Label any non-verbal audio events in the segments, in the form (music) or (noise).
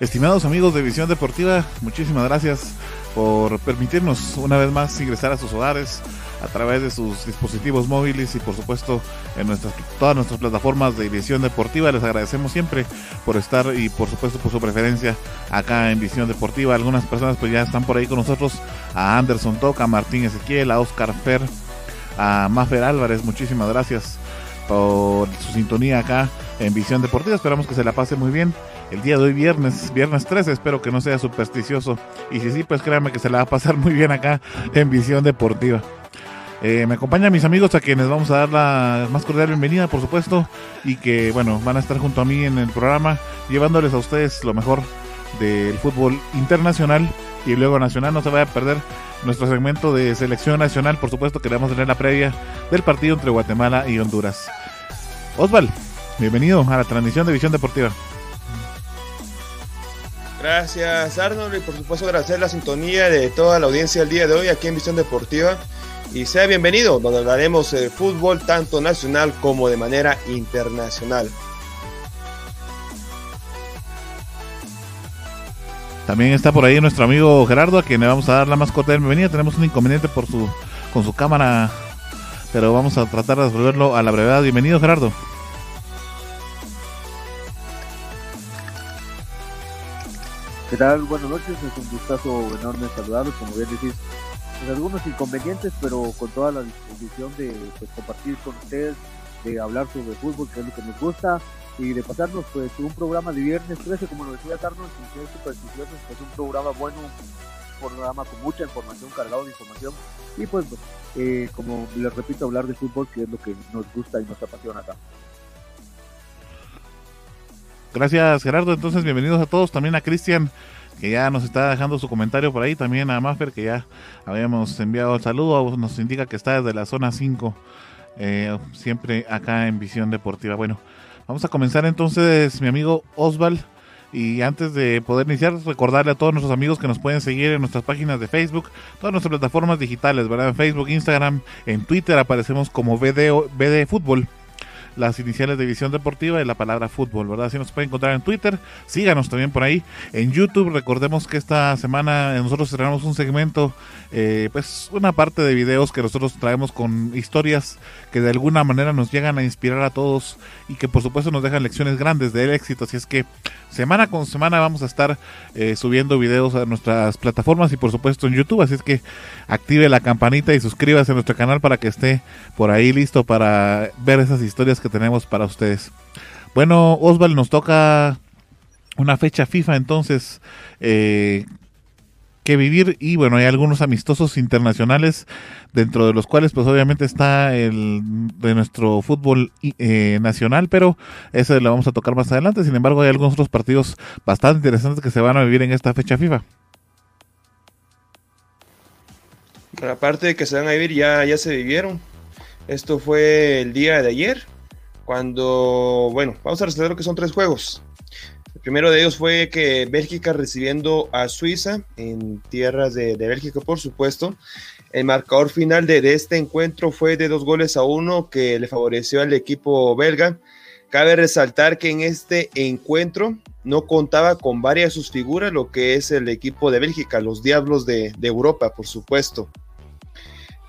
Estimados amigos de Visión Deportiva, muchísimas gracias por permitirnos una vez más ingresar a sus hogares a través de sus dispositivos móviles y por supuesto en nuestras todas nuestras plataformas de Visión Deportiva. Les agradecemos siempre por estar y por supuesto por su preferencia acá en Visión Deportiva. Algunas personas pues ya están por ahí con nosotros, a Anderson Toca, a Martín Ezequiel, a Oscar Fer, a Mafer Álvarez, muchísimas gracias por su sintonía acá en Visión Deportiva. Esperamos que se la pase muy bien el día de hoy, viernes, viernes 13. Espero que no sea supersticioso. Y si sí, pues créanme que se la va a pasar muy bien acá en Visión Deportiva. Eh, me acompañan mis amigos a quienes vamos a dar la más cordial bienvenida, por supuesto, y que, bueno, van a estar junto a mí en el programa, llevándoles a ustedes lo mejor del fútbol internacional y luego nacional. No se vaya a perder nuestro segmento de selección nacional, por supuesto, que vamos a tener la previa del partido entre Guatemala y Honduras. Osval, bienvenido a la transmisión de Visión Deportiva. Gracias Arnold y por supuesto agradecer la sintonía de toda la audiencia el día de hoy aquí en Visión Deportiva y sea bienvenido donde hablaremos de fútbol tanto nacional como de manera internacional. También está por ahí nuestro amigo Gerardo a quien le vamos a dar la mascota de bienvenida. Tenemos un inconveniente por su con su cámara, pero vamos a tratar de resolverlo a la brevedad. Bienvenido Gerardo. ¿Qué tal? Buenas noches, es un gustazo enorme saludarlos, como bien decís, pues algunos inconvenientes, pero con toda la disposición de pues, compartir con ustedes, de hablar sobre fútbol, que es lo que nos gusta, y de pasarnos pues un programa de viernes 13, como lo decía Carlos, sin ser supersticiosos, pues un programa bueno, un programa con mucha información, cargado de información, y pues eh, como les repito, hablar de fútbol, que es lo que nos gusta y nos apasiona acá. Gracias Gerardo, entonces bienvenidos a todos, también a Cristian que ya nos está dejando su comentario por ahí, también a Maffer que ya habíamos enviado el saludo, nos indica que está desde la zona 5, eh, siempre acá en Visión Deportiva. Bueno, vamos a comenzar entonces mi amigo Osval. Y antes de poder iniciar, recordarle a todos nuestros amigos que nos pueden seguir en nuestras páginas de Facebook, todas nuestras plataformas digitales, ¿verdad? En Facebook, Instagram, en Twitter aparecemos como BD, BD Fútbol las iniciales de Visión Deportiva y la palabra fútbol, ¿verdad? Así nos pueden encontrar en Twitter, síganos también por ahí. En YouTube, recordemos que esta semana nosotros cerramos un segmento, eh, pues una parte de videos que nosotros traemos con historias que de alguna manera nos llegan a inspirar a todos y que por supuesto nos dejan lecciones grandes del éxito. Así es que semana con semana vamos a estar eh, subiendo videos a nuestras plataformas y por supuesto en YouTube. Así es que active la campanita y suscríbase a nuestro canal para que esté por ahí listo para ver esas historias que tenemos para ustedes. Bueno, Osval, nos toca una fecha FIFA entonces eh, que vivir y bueno, hay algunos amistosos internacionales dentro de los cuales pues obviamente está el de nuestro fútbol eh, nacional, pero ese lo vamos a tocar más adelante. Sin embargo, hay algunos otros partidos bastante interesantes que se van a vivir en esta fecha FIFA. Aparte de que se van a vivir, ya, ya se vivieron. Esto fue el día de ayer, cuando, bueno, vamos a resaltar lo que son tres juegos. El primero de ellos fue que Bélgica recibiendo a Suiza en tierras de, Bélgica, por supuesto. El marcador final de, este encuentro fue de dos goles a uno que le favoreció al equipo belga. Cabe resaltar que en este encuentro no contaba con varias de sus figuras, lo que es el equipo de Bélgica, los Diablos de Europa, por supuesto.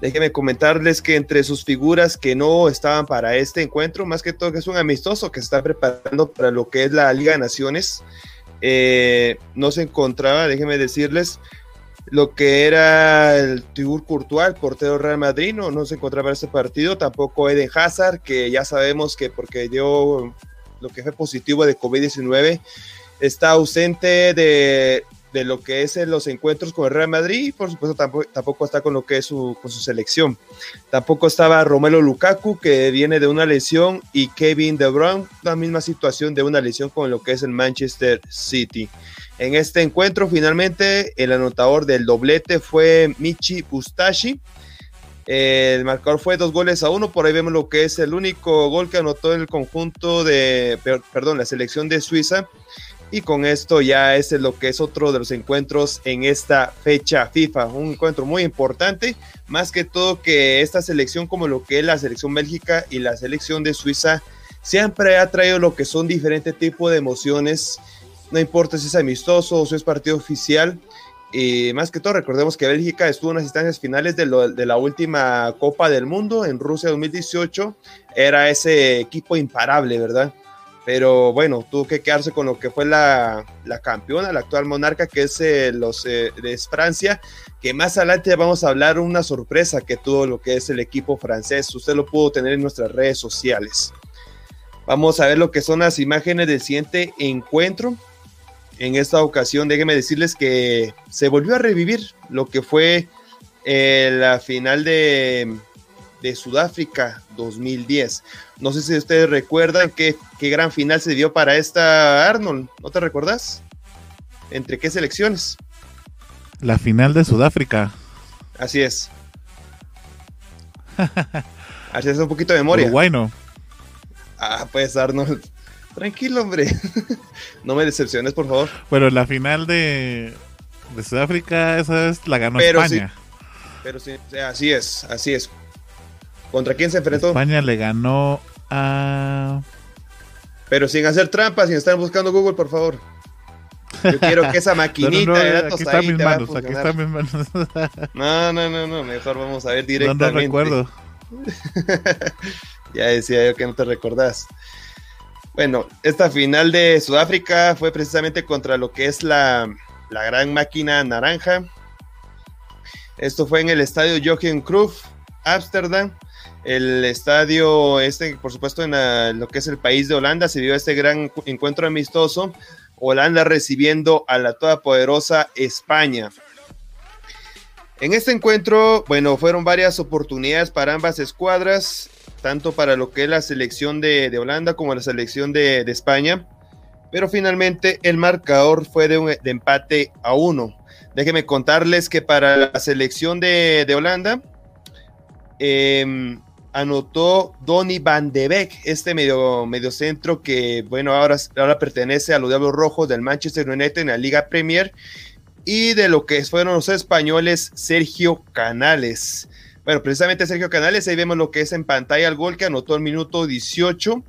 Déjenme comentarles que entre sus figuras que no estaban para este encuentro, más que todo que es un amistoso que se está preparando para lo que es la Liga de Naciones, eh, no se encontraba, déjenme decirles, lo que era el Tibur Courtois, portero Real Madrid, no, no se encontraba en este partido, tampoco Eden Hazard, que ya sabemos que porque dio lo que fue positivo de COVID-19, está ausente de de lo que es en los encuentros con el Real Madrid y por supuesto tampoco, está con lo que es su, con su selección. Tampoco estaba Romelo Lukaku que viene de una lesión y Kevin De Bruyne, la misma situación de una lesión con lo que es el Manchester City. En este encuentro finalmente el anotador del doblete fue Michi Bustashi. El marcador fue dos goles a uno, por ahí vemos lo que es el único gol que anotó el conjunto de, perdón, la selección de Suiza y con esto ya es lo que es otro de los encuentros en esta fecha FIFA. Un encuentro muy importante, más que todo que esta selección como lo que es la selección Bélgica y la selección de Suiza siempre ha traído lo que son diferentes tipos de emociones. No importa si es amistoso o si es partido oficial. Y más que todo, recordemos que Bélgica estuvo en las instancias finales de, de, la última Copa del Mundo en Rusia 2018. Era ese equipo imparable, ¿verdad? Pero bueno, tuvo que quedarse con lo que fue la, campeona, la actual monarca, que es, eh, los, eh, Francia, que más adelante vamos a hablar una sorpresa que tuvo lo que es el equipo francés. Usted lo pudo tener en nuestras redes sociales. Vamos a ver lo que son las imágenes del siguiente encuentro. En esta ocasión, déjenme decirles que se volvió a revivir lo que fue eh, la final de, de Sudáfrica 2010. No sé si ustedes recuerdan qué, qué gran final se dio para esta Arnold. ¿No te recuerdas? ¿Entre qué selecciones? La final de Sudáfrica. Así es. (laughs) Así es un poquito de memoria. Bueno. Ah, pues Arnold. Tranquilo, hombre. (laughs) no me decepciones, por favor. Bueno, la final de, de Sudáfrica, esa vez la ganó España. pero sí, así es, así es. ¿Contra quién se enfrentó? España le ganó a. Pero sin hacer trampas, sin estar buscando Google, por favor. Yo quiero que esa (laughs) maquinita de datos aquí están mis manos, aquí están mis (laughs) manos. no, no, no, no, mejor vamos a ver directamente. No, no recuerdo. (laughs) ya decía yo que no te recordás. Bueno, esta final de Sudáfrica fue precisamente contra lo que es la, la gran máquina naranja. Esto fue en el estadio Jochen Cruyff, Ámsterdam. El estadio, este, por supuesto, en lo que es el país de Holanda, se dio este gran encuentro amistoso. Holanda recibiendo a la todopoderosa España. En este encuentro, bueno, fueron varias oportunidades para ambas escuadras, tanto para lo que es la selección de, Holanda como la selección de, España. Pero finalmente el marcador fue de, un, empate a uno. Déjenme contarles que para la selección de, Holanda, eh, anotó Donny Van de Beek, este medio, centro que, bueno, ahora, ahora pertenece a los Diablos Rojos del Manchester United en la Liga Premier, y de lo que fueron los españoles, Sergio Canales. Bueno, precisamente Sergio Canales, ahí vemos lo que es en pantalla el gol que anotó el minuto 18.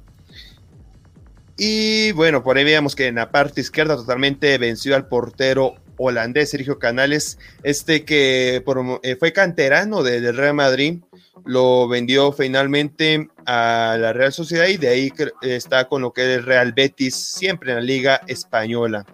Y bueno, por ahí veíamos que en la parte izquierda totalmente venció al portero holandés Sergio Canales, este que eh, fue canterano del Real Madrid lo vendió finalmente a la Real Sociedad y de ahí está con lo que es el Real Betis siempre en la Liga Española.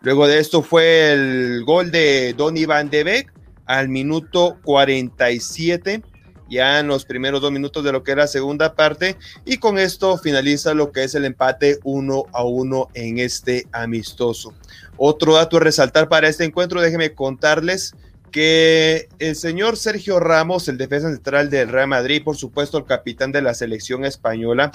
Luego de esto fue el gol de Donny Van de Beek al minuto 47, ya en los primeros dos minutos de lo que era segunda parte, y con esto finaliza lo que es el empate uno a uno en este amistoso. Otro dato a resaltar para este encuentro, déjenme contarles que el señor Sergio Ramos, el defensa central del Real Madrid, por supuesto el capitán de la selección española,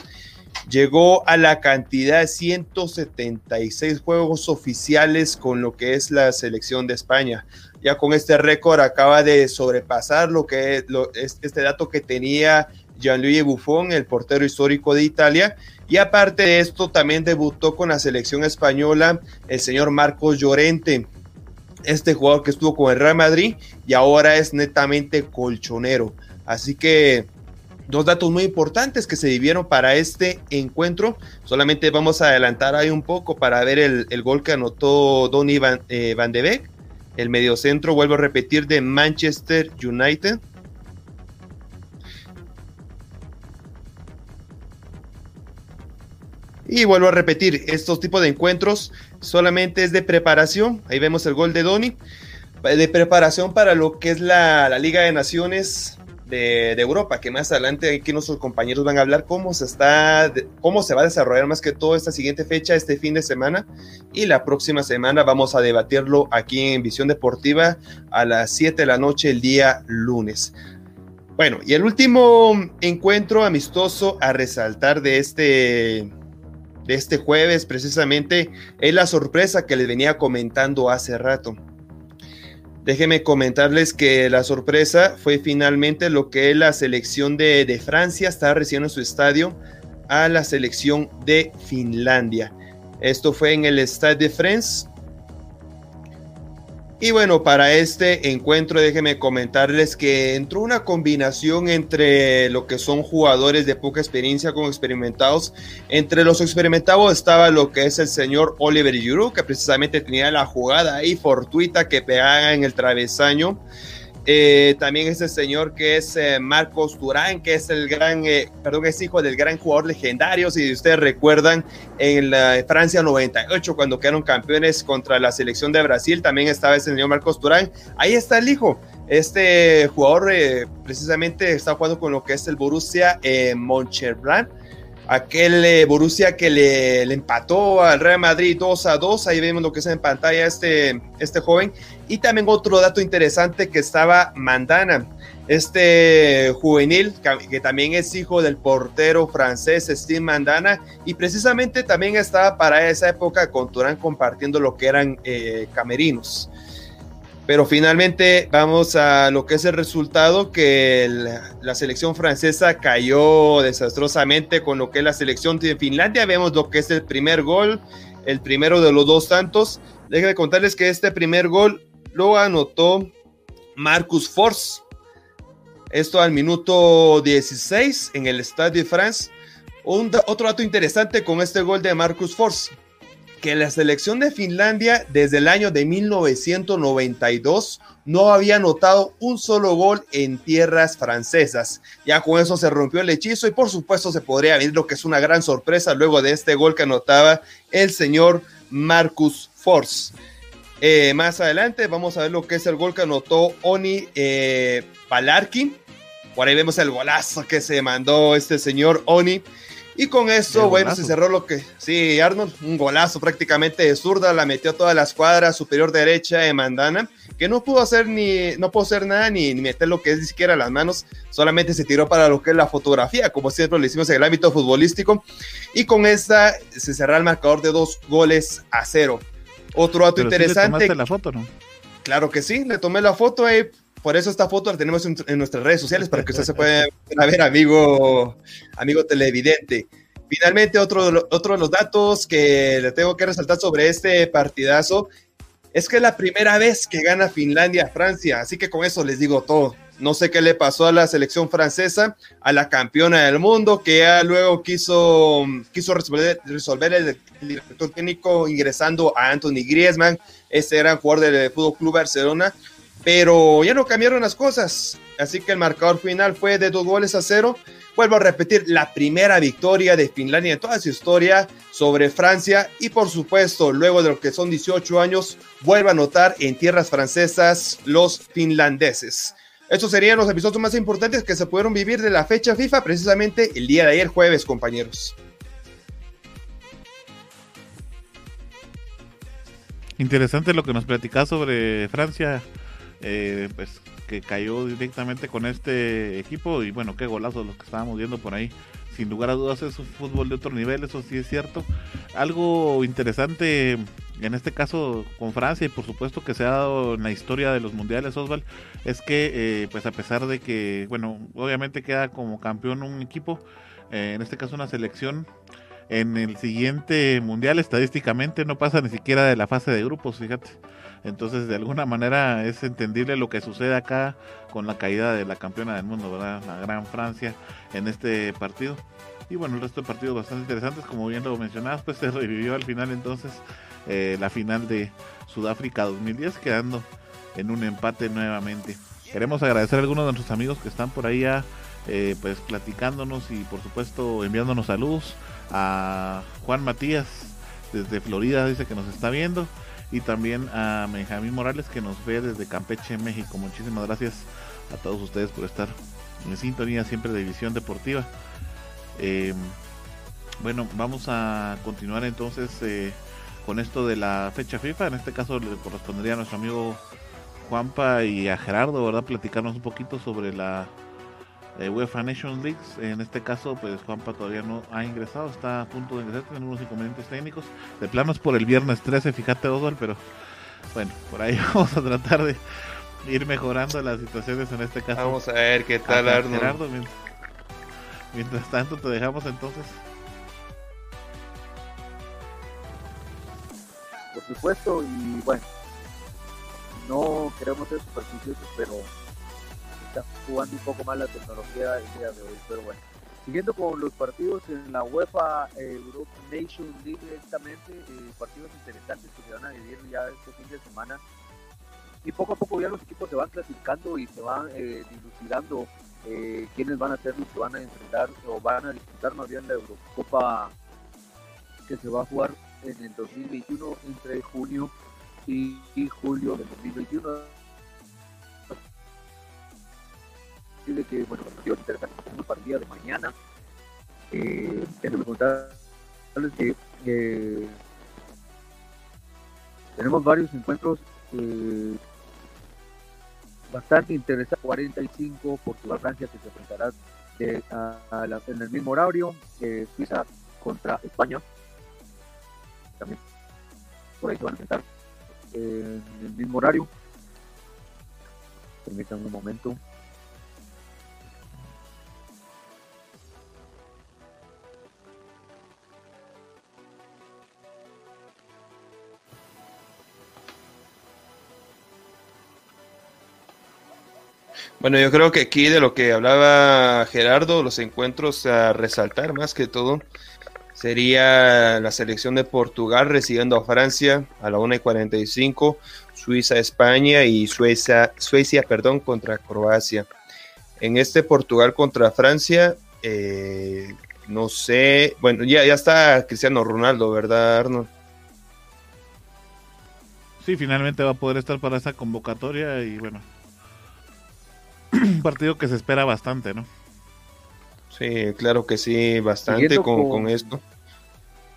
llegó a la cantidad de 176 juegos oficiales con lo que es la selección de España. Ya con este récord acaba de sobrepasar lo que es, este dato que tenía Gianluigi Buffon, el portero histórico de Italia. Y aparte de esto, también debutó con la selección española el señor Marcos Llorente este jugador que estuvo con el Real Madrid y ahora es netamente colchonero. Así que dos datos muy importantes que se vivieron para este encuentro. Solamente vamos a adelantar ahí un poco para ver el, gol que anotó Donny Van, eh, Van de Beek, el mediocentro, vuelvo a repetir, de Manchester United. Y vuelvo a repetir, estos tipos de encuentros solamente es de preparación. Ahí vemos el gol de Doni. De preparación para lo que es la, Liga de Naciones de, Europa, que más adelante aquí nuestros compañeros van a hablar cómo se está, cómo se va a desarrollar más que todo esta siguiente fecha, este fin de semana, y la próxima semana vamos a debatirlo aquí en Visión Deportiva a las 7 de la noche el día lunes. Bueno, y el último encuentro amistoso a resaltar de este, de este jueves precisamente es la sorpresa que les venía comentando hace rato. Déjenme comentarles que la sorpresa fue finalmente lo que la selección de, Francia, está recibiendo su estadio a la selección de Finlandia. Esto fue en el Stade de France, y bueno, para este encuentro déjenme comentarles que entró una combinación entre lo que son jugadores de poca experiencia con experimentados. Entre los experimentados estaba lo que es el señor Oliver Giroud, que precisamente tenía la jugada ahí fortuita que pegaba en el travesaño. Eh, también ese señor que es eh, Marcos Durán, que es el gran, eh, perdón, es hijo del gran jugador legendario, si ustedes recuerdan, en la Francia 98, cuando quedaron campeones contra la selección de Brasil, también estaba ese señor Marcos Durán. Ahí está el hijo. Este jugador precisamente está jugando con lo que es el Borussia eh, aquel eh, Borussia que le, empató al Real Madrid 2 a 2, ahí vemos lo que es en pantalla este, este joven. Y también otro dato interesante que estaba Mandana, este juvenil que, también es hijo del portero francés Steve Mandana y precisamente también estaba para esa época con Turán compartiendo lo que eran eh, camerinos. Pero finalmente vamos a lo que es el resultado, que la selección francesa cayó desastrosamente con lo que es la selección de Finlandia. Vemos lo que es el primer gol, el primero de los dos tantos. Déjenme contarles que este primer gol lo anotó Marcus Force. Esto al minuto 16 en el Stade de France. otro dato interesante con este gol de Marcus Force que la selección de Finlandia desde el año de 1992 no había anotado un solo gol en tierras francesas. Ya con eso se rompió el hechizo y por supuesto se podría ver lo que es una gran sorpresa luego de este gol que anotaba el señor Marcus Force. Eh, más adelante vamos a ver lo que es el gol que anotó Oni eh, Por ahí vemos el golazo que se mandó este señor Oni. Y con eso, bueno, se cerró lo que. Sí, Arnold, un golazo prácticamente de zurda, la metió a toda la escuadra superior derecha de Mandana, que no pudo hacer ni, no pudo hacer nada ni, meter lo que es ni siquiera las manos, solamente se tiró para lo que es la fotografía, como siempre lo hicimos en el ámbito futbolístico. Y con esta se cerró el marcador de dos goles a cero. Otro dato interesante. le la foto, ¿no? Claro que sí, le tomé la foto ahí. Por eso esta foto la tenemos en, nuestras redes sociales para que usted se (laughs) pueda ver, amigo, amigo televidente. Finalmente, otro, otro de los datos que le tengo que resaltar sobre este partidazo es que es la primera vez que gana Finlandia a Francia, así que con eso les digo todo. No sé qué le pasó a la selección francesa, a la campeona del mundo, que ya luego quiso, quiso resolver, resolver el, director técnico ingresando a Anthony Griezmann, ese gran jugador del Fútbol Club Barcelona, pero ya no cambiaron las cosas. Así que el marcador final fue de dos goles a cero. Vuelvo a repetir, la primera victoria de Finlandia en toda su historia sobre Francia y por supuesto, luego de lo que son 18 años, vuelve a anotar en tierras francesas los finlandeses. Estos serían los episodios más importantes que se pudieron vivir de la fecha FIFA precisamente el día de ayer jueves, compañeros. Interesante lo que nos platicás sobre Francia eh, pues que cayó directamente con este equipo y bueno, qué golazos los que estábamos viendo por ahí. Sin lugar a dudas es un fútbol de otro nivel, eso sí es cierto. Algo interesante en este caso con Francia y por supuesto que se ha dado en la historia de los mundiales, Osval, es que eh, pues a pesar de que, bueno, obviamente queda como campeón un equipo, eh, en este caso una selección, en el siguiente mundial estadísticamente no pasa ni siquiera de la fase de grupos, fíjate. Entonces, de alguna manera es entendible lo que sucede acá con la caída de la campeona del mundo, ¿verdad? La Gran Francia en este partido. Y bueno, el resto de partidos bastante interesantes, como bien lo mencionabas, pues (laughs) se revivió al final entonces eh, la final de Sudáfrica 2010, quedando en un empate nuevamente. Queremos agradecer a algunos de nuestros amigos que están por ahí ya, eh, pues platicándonos y por supuesto enviándonos saludos a Juan Matías desde Florida, dice que nos está viendo y también a Benjamín Morales que nos ve desde Campeche, México. Muchísimas gracias a todos ustedes por estar en sintonía siempre de Visión Deportiva. Eh, bueno, vamos a continuar entonces eh, con esto de la fecha FIFA. En este caso le correspondería a nuestro amigo Juanpa y a Gerardo, ¿verdad? Platicarnos un poquito sobre la eh, UEFA Nations League. En este caso, pues Juanpa todavía no ha ingresado, está a punto de ingresar, tiene unos inconvenientes técnicos. De planos por el viernes 13, fíjate Oswald, pero bueno, por ahí (laughs) vamos a tratar de ir mejorando las situaciones en este caso. Vamos a ver qué tal, Gerardo. Mientras, tanto, te dejamos entonces. Por supuesto, y bueno, no queremos ser supersticiosos, pero está jugando un poco más la tecnología el día de hoy. Pero bueno, siguiendo con los partidos en la UEFA Europe Nation League directamente, eh, partidos interesantes que se van a vivir ya este fin de semana y poco a poco ya los equipos se van clasificando y se van eh, dilucidando eh, quiénes van a ser los que van a enfrentar o van a disputar más bien la Eurocopa que se va a jugar en el 2021 entre junio y, julio del 2021 de que bueno interesantes como para el día de mañana eh, tenemos eh, varios encuentros eh, bastante interesante 45 Portugal Francia que se enfrentará en el mismo horario eh, Suiza contra España. También por ahí se van a enfrentar en el mismo horario. Permítanme un momento Bueno, yo creo que aquí de lo que hablaba Gerardo, los encuentros a resaltar más que todo, sería la selección de Portugal recibiendo a Francia a la 1 y 45, Suiza, España y Suecia, Suecia perdón, contra Croacia. En este Portugal contra Francia, eh, no sé, bueno, ya, ya está Cristiano Ronaldo, ¿verdad, Arnold? Sí, finalmente va a poder estar para esa convocatoria y bueno, un (clears throat) partido que se espera bastante, ¿no? Sí, claro que sí, bastante con, esto.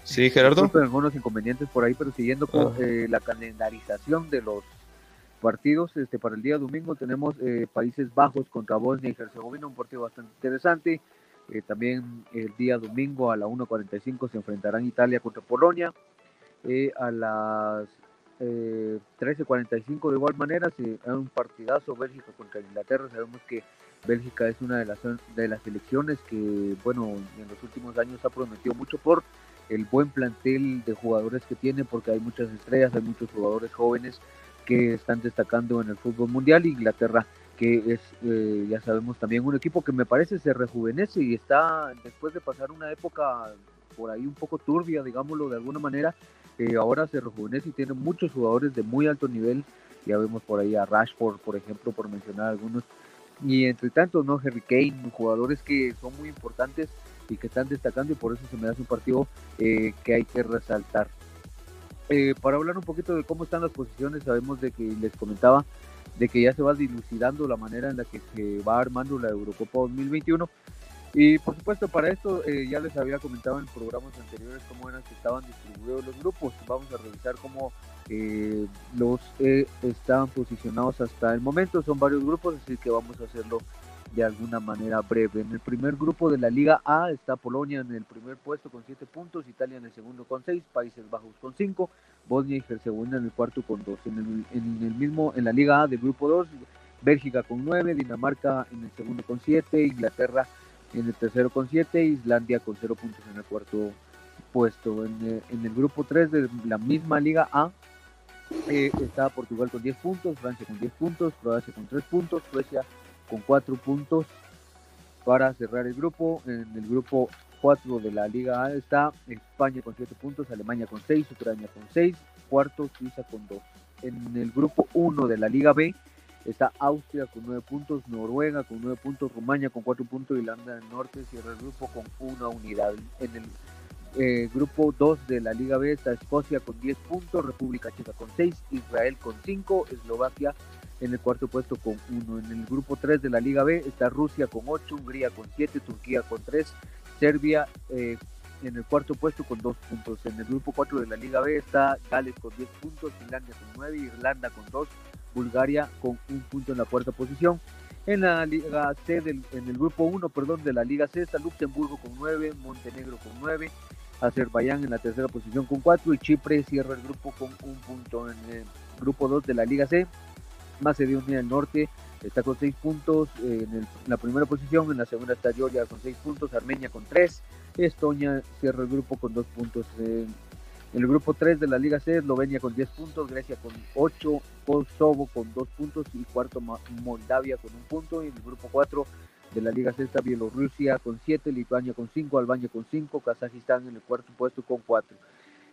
Sí, Gerardo. algunos inconvenientes por ahí, pero siguiendo con eh, la calendarización de los partidos, este para el día domingo tenemos eh, Países Bajos contra Bosnia y Herzegovina, un partido bastante interesante. Eh, también el día domingo a la 1.45 se enfrentarán Italia contra Polonia. a las eh, 13.45 de igual manera, si un partidazo Bélgica contra Inglaterra, sabemos que Bélgica es una de las, de las selecciones que, bueno, en los últimos años ha prometido mucho por el buen plantel de jugadores que tiene, porque hay muchas estrellas, hay muchos jugadores jóvenes que están destacando en el fútbol mundial. Inglaterra, que es, eh, ya sabemos, también un equipo que me parece se rejuvenece y está, después de pasar una época por ahí un poco turbia, digámoslo de alguna manera, ahora se rejuvenece y tiene muchos jugadores de muy alto nivel. Ya vemos por ahí a Rashford, por ejemplo, por mencionar algunos. Y entre tanto, ¿no? Harry Kane, jugadores que son muy importantes y que están destacando y por eso se me hace un partido eh, que hay que resaltar. Eh, para hablar un poquito de cómo están las posiciones, sabemos de que les comentaba de que ya se va dilucidando la manera en la que se va armando la Eurocopa 2021 y por supuesto, para esto eh, ya les había comentado en programas anteriores cómo eran que estaban distribuidos los grupos. Vamos a revisar cómo eh, los eh, estaban posicionados hasta el momento. Son varios grupos, así que vamos a hacerlo de alguna manera breve. En el primer grupo de la Liga A está Polonia en el primer puesto con 7 puntos, Italia en el segundo con 6, Países Bajos con 5, Bosnia y Herzegovina en el cuarto con 2. En el, en el mismo, en la Liga A del grupo 2, Bélgica con 9, Dinamarca en el segundo con 7, Inglaterra en el tercero con 7, Islandia con 0 puntos en el cuarto puesto. En, eh, el grupo 3 de la misma Liga A eh, está Portugal con 10 puntos, Francia con 10 puntos, Croacia con 3 puntos, Suecia con 4 puntos. Para cerrar el grupo, en el grupo 4 de la Liga A está España con 7 puntos, Alemania con 6, Ucrania con 6, cuarto Suiza con 2. En el grupo 1 de la Liga B Está Austria con 9 puntos, Noruega con 9 puntos, Rumania con 4 puntos, Irlanda del Norte cierra el grupo con una unidad. En el eh, grupo 2 de la Liga B está Escocia con 10 puntos, República Checa con 6, Israel con 5, Eslovaquia en el cuarto puesto con 1. En el grupo 3 de la Liga B está Rusia con 8, Hungría con 7, Turquía con 3, Serbia eh, en el cuarto puesto con 2 puntos. En el grupo 4 de la Liga B está Gales con 10 puntos, Finlandia con 9, Irlanda con 2, Bulgaria con un punto en la cuarta posición. En la Liga C, del, en el grupo 1, perdón, de la Liga C está Luxemburgo con 9, Montenegro con 9, Azerbaiyán en la tercera posición con 4 y Chipre cierra el grupo con un punto. En el grupo 2 de la Liga C, Macedonia del Norte está con 6 puntos en, la primera posición, en la segunda está Georgia con 6 puntos, Armenia con 3, Estonia cierra el grupo con 2 puntos. En el grupo 3 de la Liga C, Eslovenia con 10 puntos, Grecia con 8, Kosovo con 2 puntos y cuarto Moldavia con un punto. Y el grupo 4 de la Liga C está Bielorrusia con 7, Lituania con 5, Albania con 5, Kazajistán en el cuarto puesto con 4.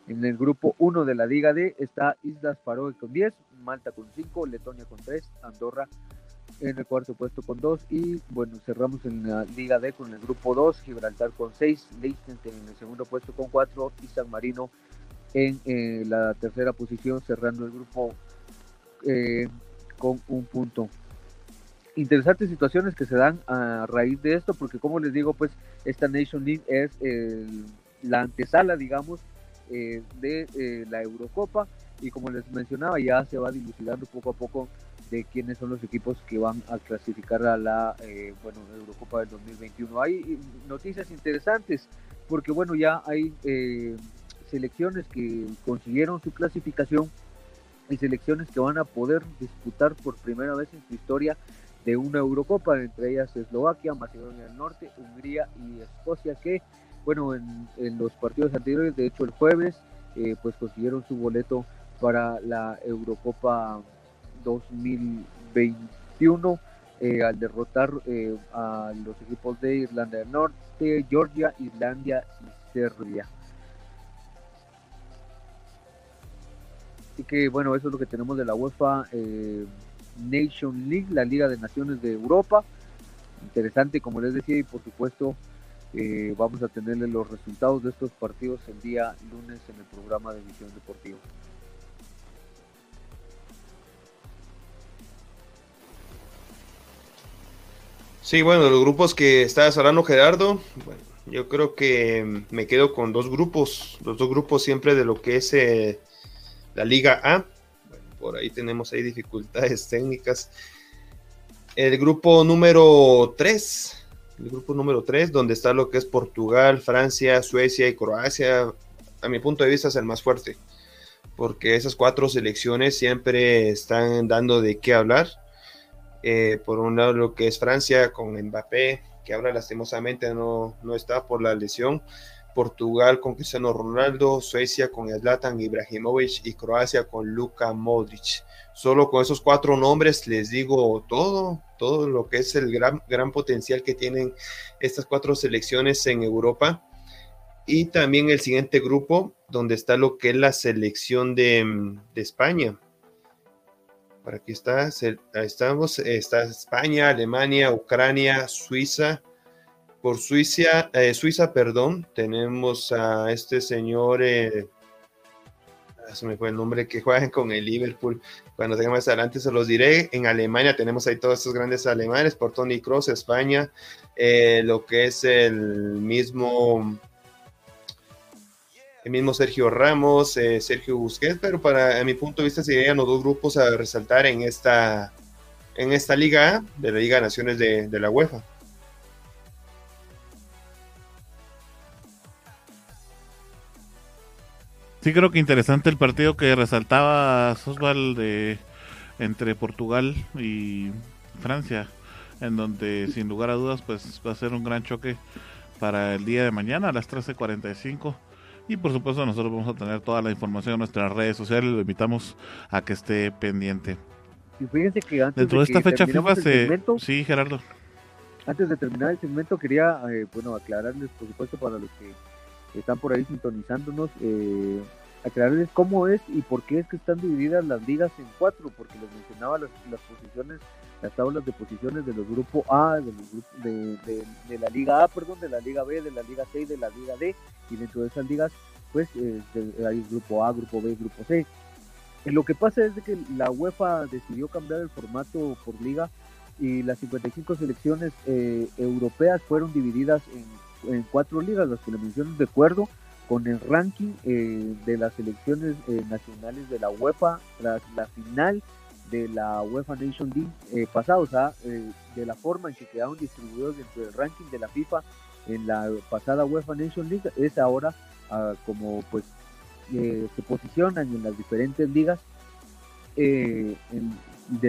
En el grupo 1 de la Liga D está Islas Faroe con 10, Malta con 5, Letonia con 3, Andorra en el cuarto puesto con 2 y bueno, cerramos en la Liga D con el grupo 2, Gibraltar con 6, Liechtenstein en el segundo puesto con 4 y San Marino en eh, la tercera posición cerrando el grupo eh, con un punto. Interesantes situaciones que se dan a raíz de esto porque como les digo pues esta Nation League es la antesala digamos eh, de la Eurocopa y como les mencionaba ya se va dilucidando poco a poco de quiénes son los equipos que van a clasificar a la bueno Eurocopa del 2021. Hay noticias interesantes porque bueno ya hay eh, selecciones que consiguieron su clasificación y selecciones que van a poder disputar por primera vez en su historia de una Eurocopa, entre ellas Eslovaquia, Macedonia del Norte, Hungría y Escocia, que bueno en, los partidos anteriores, de hecho el jueves, eh, pues consiguieron su boleto para la Eurocopa 2021 eh, al derrotar eh, a los equipos de Irlanda del Norte, Georgia, Islandia y Serbia. Así que bueno, eso es lo que tenemos de la UEFA eh, Nation League, la Liga de Naciones de Europa. Interesante, como les decía, y por supuesto vamos a tenerle los resultados de estos partidos el día lunes en el programa de Visión Deportiva. Sí, bueno, los grupos que estabas hablando, Gerardo, bueno, yo creo que me quedo con dos grupos, los dos grupos siempre de lo que es eh, la Liga A. Por ahí tenemos dificultades (laughs) técnicas. El grupo número 3, el grupo número 3, donde está lo que es Portugal, Francia, Suecia y Croacia, a mi punto de vista es el más fuerte, porque esas cuatro selecciones siempre están dando de qué hablar eh, por un lado, lo que es Francia con Mbappé, que ahora lastimosamente no, no está por la lesión. Portugal con Cristiano Ronaldo, Suecia con Zlatan Ibrahimovic y Croacia con Luka Modric. Solo con esos cuatro nombres les digo todo, todo lo que es el gran, gran potencial que tienen estas cuatro selecciones en Europa. Y también el siguiente grupo, donde está lo que es la selección de, de España aquí está, estamos, está España, Alemania, Ucrania, Suiza. Por Suiza, eh, Suiza, perdón, tenemos a este señor, eh, ah, se me fue el nombre, que juegan (laughs) con el Liverpool. Cuando tenga más adelante se los diré. En Alemania tenemos ahí todos estos grandes alemanes, por Tony Cross, España, eh, lo que es el mismo el mismo Sergio Ramos, eh, Sergio Busquets, pero para mi punto de vista serían los dos grupos a resaltar en esta, en esta liga de la Liga de Naciones de, la UEFA. Sí, creo que interesante el partido que resaltaba Sosval de entre Portugal y Francia, en donde sin lugar a dudas pues va a ser un gran choque para el día de mañana a las 13:45 y por supuesto nosotros vamos a tener toda la información en nuestras redes sociales, lo invitamos a que esté pendiente. Y fíjense que antes Dentro de, esta fecha FIFA se... sí, Gerardo. Antes de terminar el segmento quería, eh, bueno, aclararles, por supuesto, para los que están por ahí sintonizándonos, eh, aclararles cómo es y por qué es que están divididas las ligas en cuatro, porque les mencionaba las, las posiciones las tablas de posiciones de los grupos A, de, los de, de, la Liga A, perdón, de la Liga B, de la Liga C y de la Liga D, y dentro de esas ligas, pues eh, hay grupo A, grupo B, grupo C. lo que pasa es que la UEFA decidió cambiar el formato por liga y las 55 selecciones eh, europeas fueron divididas en, cuatro ligas, las que le menciono de acuerdo con el ranking eh, de las selecciones eh, nacionales de la UEFA tras la final de la UEFA Nation League pasada, o sea, de la forma en que quedaron distribuidos dentro del ranking de la FIFA en la pasada UEFA Nation League, es ahora ah, como pues se posicionan en las diferentes ligas de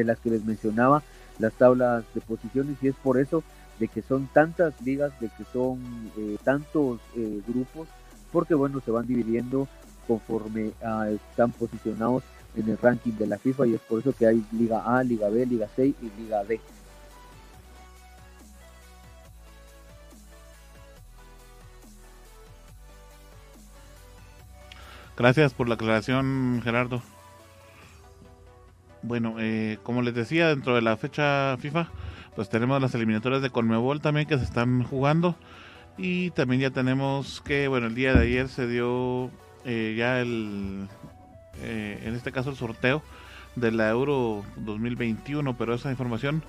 las que les mencionaba las tablas de posiciones y es por eso de que son tantas ligas, de que son eh, tantos eh, grupos, porque bueno, se van dividiendo conforme ah, están posicionados en el ranking de la FIFA y es por eso que hay Liga A, Liga B, Liga C y Liga D. Gracias por la aclaración, Gerardo. Bueno, eh, como les decía, dentro de la fecha FIFA, pues tenemos las eliminatorias de Conmebol también que se están jugando. Y también ya tenemos que, bueno, el día de ayer se dio eh, ya el, eh, en este caso el sorteo de la Euro 2021, pero esa información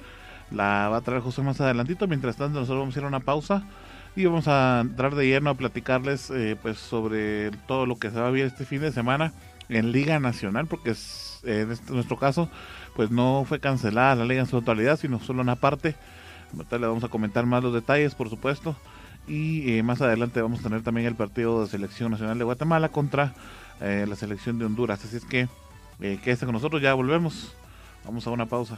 la va a traer José más adelantito. Mientras tanto, nosotros vamos a ir a una pausa y vamos a entrar de lleno a platicarles pues sobre todo lo que se va a ver este fin de semana en Liga Nacional, porque es en este, nuestro caso, pues no fue cancelada la liga en su totalidad, sino solo una parte. le vamos a comentar más los detalles, por supuesto. Y eh, más adelante vamos a tener también el partido de selección nacional de Guatemala contra eh, la selección de Honduras. Así es que eh, quédese con nosotros, ya volvemos. Vamos a una pausa.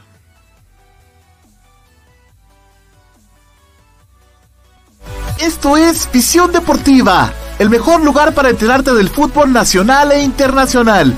Esto es Visión Deportiva, el mejor lugar para enterarte del fútbol nacional e internacional.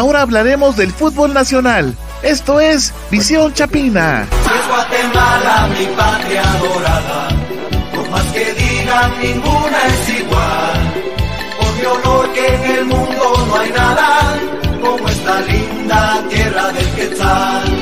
Ahora hablaremos del fútbol nacional. Esto es Visión Chapina. Es Guatemala, mi patria dorada. Por más que digan, ninguna es igual. Por mi honor que en el mundo no hay nada como esta linda tierra del Quetzal.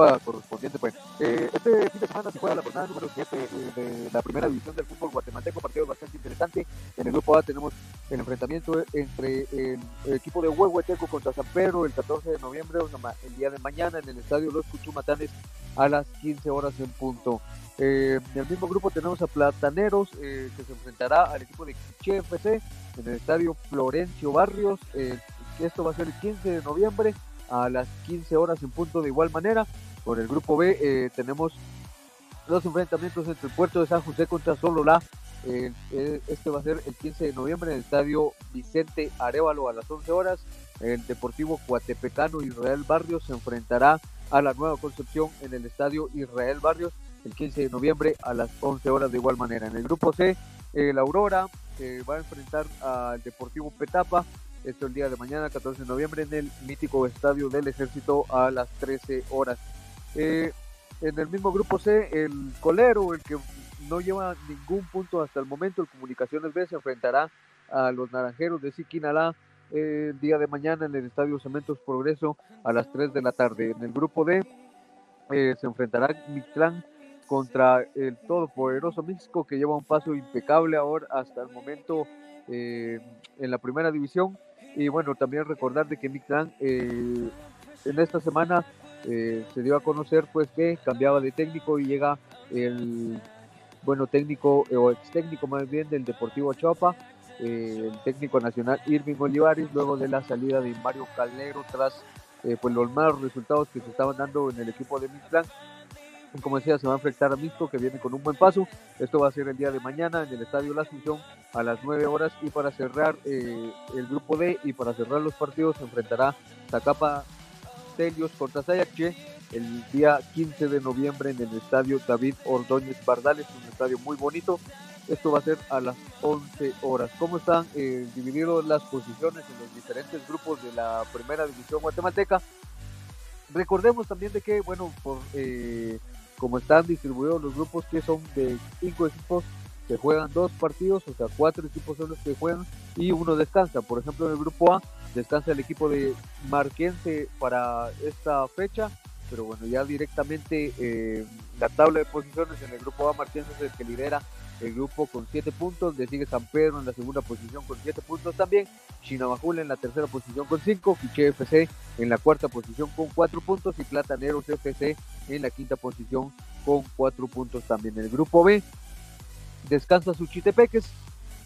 etapa correspondiente. Pues. Eh, este fin de semana se juega la jornada número 7 de la primera división del fútbol guatemalteco, partido bastante interesante. En el grupo A tenemos el enfrentamiento entre el, equipo de Huehueteco contra San Pedro el 14 de noviembre, el día de mañana, en el estadio Los Cuchumatanes a las 15 horas en punto. Eh, en el mismo grupo tenemos a Plataneros, eh, que se enfrentará al equipo de Quiche FC en el estadio Florencio Barrios. Eh, esto va a ser el 15 de noviembre a las 15 horas en punto de igual manera. Por el grupo B tenemos los enfrentamientos entre el puerto de San José contra Sololá. Este va a ser el 15 de noviembre en el estadio Vicente Arevalo a las 11 horas. El Deportivo Cuatepecano Israel Barrios se enfrentará a la Nueva Concepción en el estadio Israel Barrios el 15 de noviembre a las 11 horas de igual manera. En el grupo C, el Aurora va a enfrentar al Deportivo Petapa, esto el día de mañana, 14 de noviembre, en el mítico Estadio del Ejército a las 13 horas. Eh, en el mismo grupo C, el Colero, el que no lleva ningún punto hasta el momento, el Comunicaciones B se enfrentará a los Naranjeros de Siquinalá el día de mañana en el Estadio Cementos Progreso a las 3 de la tarde. En el grupo D eh, se enfrentará Mictlán contra el todopoderoso México que lleva un paso impecable ahora hasta el momento eh, en la primera división. Y bueno, también recordar de que Mictlán eh, en esta semana eh, se dio a conocer pues que cambiaba de técnico y llega el bueno técnico o ex técnico más bien del Deportivo Chapa, el técnico nacional Irving Olivares, luego de la salida de Mario Calero tras pues los malos resultados que se estaban dando en el equipo de Mictlán como decía, se va a enfrentar a Misco, que viene con un buen paso. Esto va a ser el día de mañana en el Estadio La Asunción a las 9 horas. Y para cerrar eh, el grupo D y para cerrar los partidos, se enfrentará Zacapa Telios contra Sayache el día 15 de noviembre en el Estadio David Ordóñez Bardales, un estadio muy bonito. Esto va a ser a las 11 horas. ¿Cómo están eh, las posiciones en los diferentes grupos de la primera división guatemalteca? Recordemos también de que, bueno, por eh, como están distribuidos los grupos que son de cinco equipos que juegan dos partidos, o sea, cuatro equipos son los que juegan y uno descansa. Por ejemplo, en el grupo A descansa el equipo de Marquense para esta fecha, pero bueno, ya directamente eh, la tabla de posiciones en el grupo A, Marquense es el que lidera el grupo con 7 puntos, le sigue San Pedro en la segunda posición con 7 puntos también, Chinabajul en la tercera posición con 5, Quiche FC en la cuarta posición con 4 puntos y Plataneros FC en la quinta posición con 4 puntos también. El grupo B descansa Suchitepeques,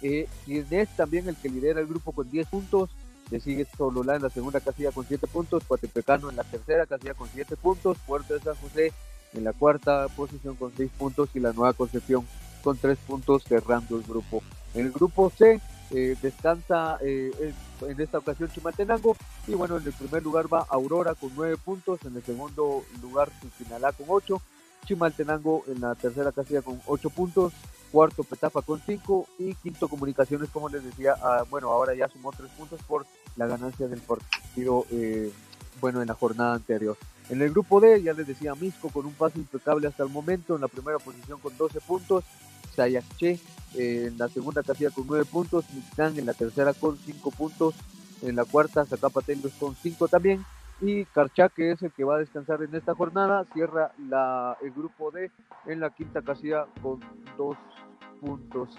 eh, quien es también el que lidera el grupo con 10 puntos, le sigue Sololá en la segunda casilla con 7 puntos, Coatepecano en la tercera casilla con 7 puntos, Puerto de San José en la cuarta posición con 6 puntos y la Nueva Concepción con tres puntos cerrando el grupo. En el grupo C eh, descansa eh, en esta ocasión Chimaltenango y bueno, en el primer lugar va Aurora con nueve puntos, en el segundo lugar Tuchinalá con ocho, Chimaltenango en la tercera casilla con ocho puntos, cuarto Petapa con cinco y quinto Comunicaciones, como les decía, ah, bueno, ahora ya sumó tres puntos por la ganancia del partido, eh, bueno, en la jornada anterior. En el grupo D, ya les decía, Misco con un paso impecable hasta el momento, en la primera posición con 12 puntos, Sayache eh, en la segunda casilla con 9 puntos, Mixán en la tercera con 5 puntos, en la cuarta Zacapatelios con 5 también, y Carchá, que es el que va a descansar en esta jornada, cierra la, el grupo D en la quinta casilla con 2 puntos.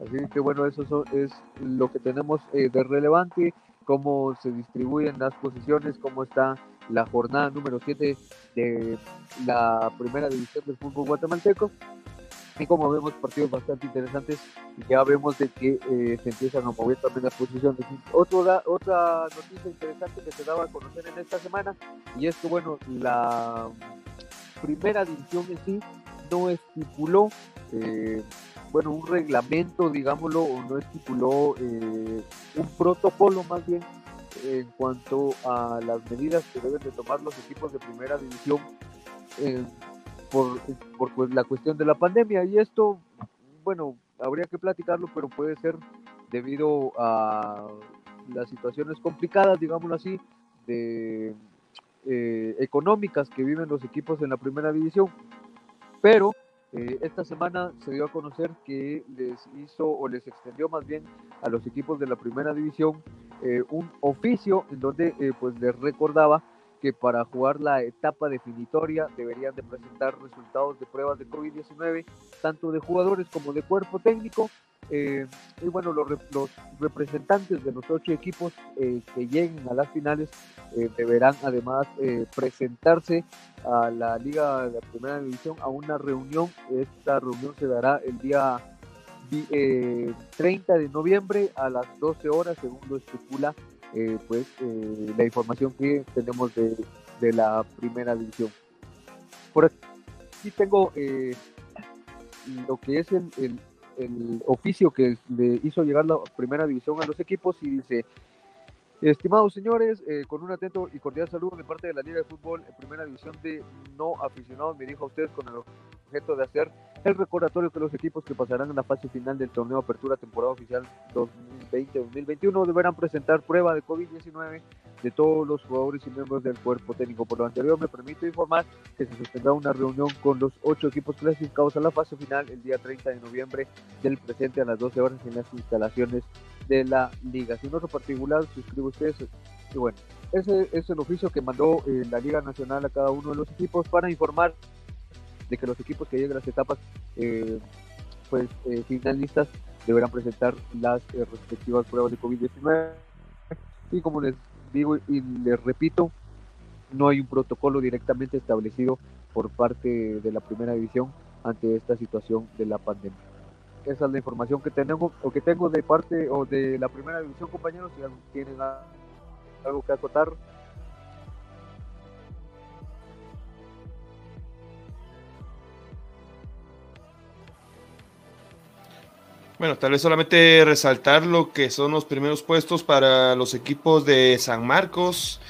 Así que bueno, eso es lo que tenemos eh, de relevante, cómo se distribuyen las posiciones, cómo está la jornada número 7 de la primera división del fútbol guatemalteco y como vemos partidos bastante interesantes ya vemos de que eh, se empiezan a mover también las posiciones. Otra, otra noticia interesante que se daba a conocer en esta semana y es que bueno, la primera división en sí no estipuló eh, bueno, un reglamento, digámoslo, o no estipuló eh, un protocolo más bien en cuanto a las medidas que deben de tomar los equipos de primera división por, por pues, la cuestión de la pandemia. Y esto, bueno, habría que platicarlo, pero puede ser debido a las situaciones complicadas, digámoslo así, de eh, económicas que viven los equipos en la primera división. Pero eh, esta semana se dio a conocer que les hizo o les extendió más bien a los equipos de la primera división eh, un oficio en donde pues les recordaba que para jugar la etapa definitoria deberían de presentar resultados de pruebas de COVID-19, tanto de jugadores como de cuerpo técnico. Eh, y bueno, los, representantes de los ocho equipos eh, que lleguen a las finales eh, deberán además presentarse a la Liga de la Primera División a una reunión. Esta reunión se dará el día 30 de noviembre a las 12 horas, según lo estipula eh, pues eh, la información que tenemos de, de, la primera división. Por aquí tengo eh, lo que es el, el, el, oficio que le hizo llegar la primera división a los equipos y dice, estimados señores, con un atento y cordial saludo de parte de la Liga de Fútbol primera división de no aficionados, me dijo a ustedes con el objeto de hacer el recordatorio que los equipos que pasarán en la fase final del torneo Apertura Temporada Oficial 2020-2021 deberán presentar prueba de COVID-19 de todos los jugadores y miembros del cuerpo técnico. Por lo anterior, me permito informar que se sostendrá una reunión con los ocho equipos clasificados a la fase final el día 30 de noviembre del presente a las 12 horas en las instalaciones de la liga. Sin otro particular, suscribo ustedes. Y bueno, ese es el oficio que mandó eh, la Liga Nacional a cada uno de los equipos para informar de que los equipos que lleguen a las etapas eh, pues eh, finalistas deberán presentar las eh, respectivas pruebas de COVID-19 y como les digo y les repito no hay un protocolo directamente establecido por parte de la primera división ante esta situación de la pandemia. Esa es la información que tenemos o que tengo de parte o de la primera división compañeros si tienen algo que acotar Bueno, tal vez solamente resaltar lo que son los primeros puestos para los equipos de San Marcos,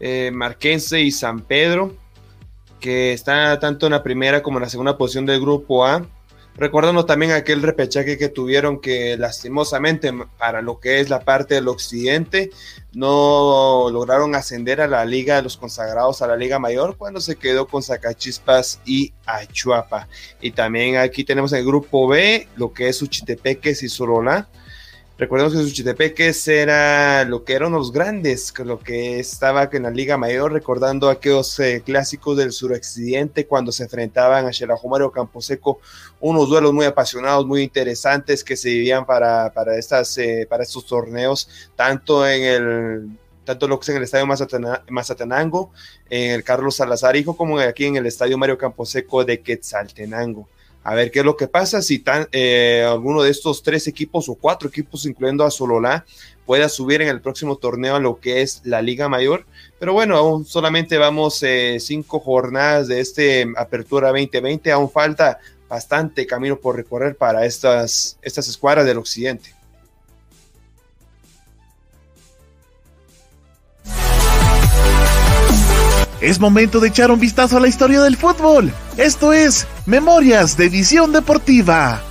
eh, Marquense y San Pedro, que están tanto en la primera como en la segunda posición del grupo A. Recordando también aquel repechaje que tuvieron que lastimosamente para lo que es la parte del occidente no lograron ascender a la liga de los consagrados a la liga mayor cuando se quedó con Zacachispas y Achuapa. Y también aquí tenemos el grupo B, lo que es Uchitepeques y Sorola Recordemos que Suchitepeques era lo que eran los grandes, lo que estaba en la Liga Mayor, recordando aquellos eh, clásicos del suroccidente cuando se enfrentaban a Xelajumario Camposeco, unos duelos muy apasionados, muy interesantes que se vivían para, para, estas, eh, para estos torneos, tanto en el tanto lo que es en el estadio Mazatenango, en el Carlos Salazar Hijo, como aquí en el estadio Mario Camposeco de Quetzaltenango a ver qué es lo que pasa si tan, eh, alguno de estos tres equipos o cuatro equipos, incluyendo a Sololá, pueda subir en el próximo torneo a lo que es la Liga Mayor. Pero bueno, aún solamente vamos eh, cinco jornadas de este Apertura 2020, aún falta bastante camino por recorrer para estas, estas escuadras del occidente. Es momento de echar un vistazo a la historia del fútbol. Esto es Memorias de Visión Deportiva.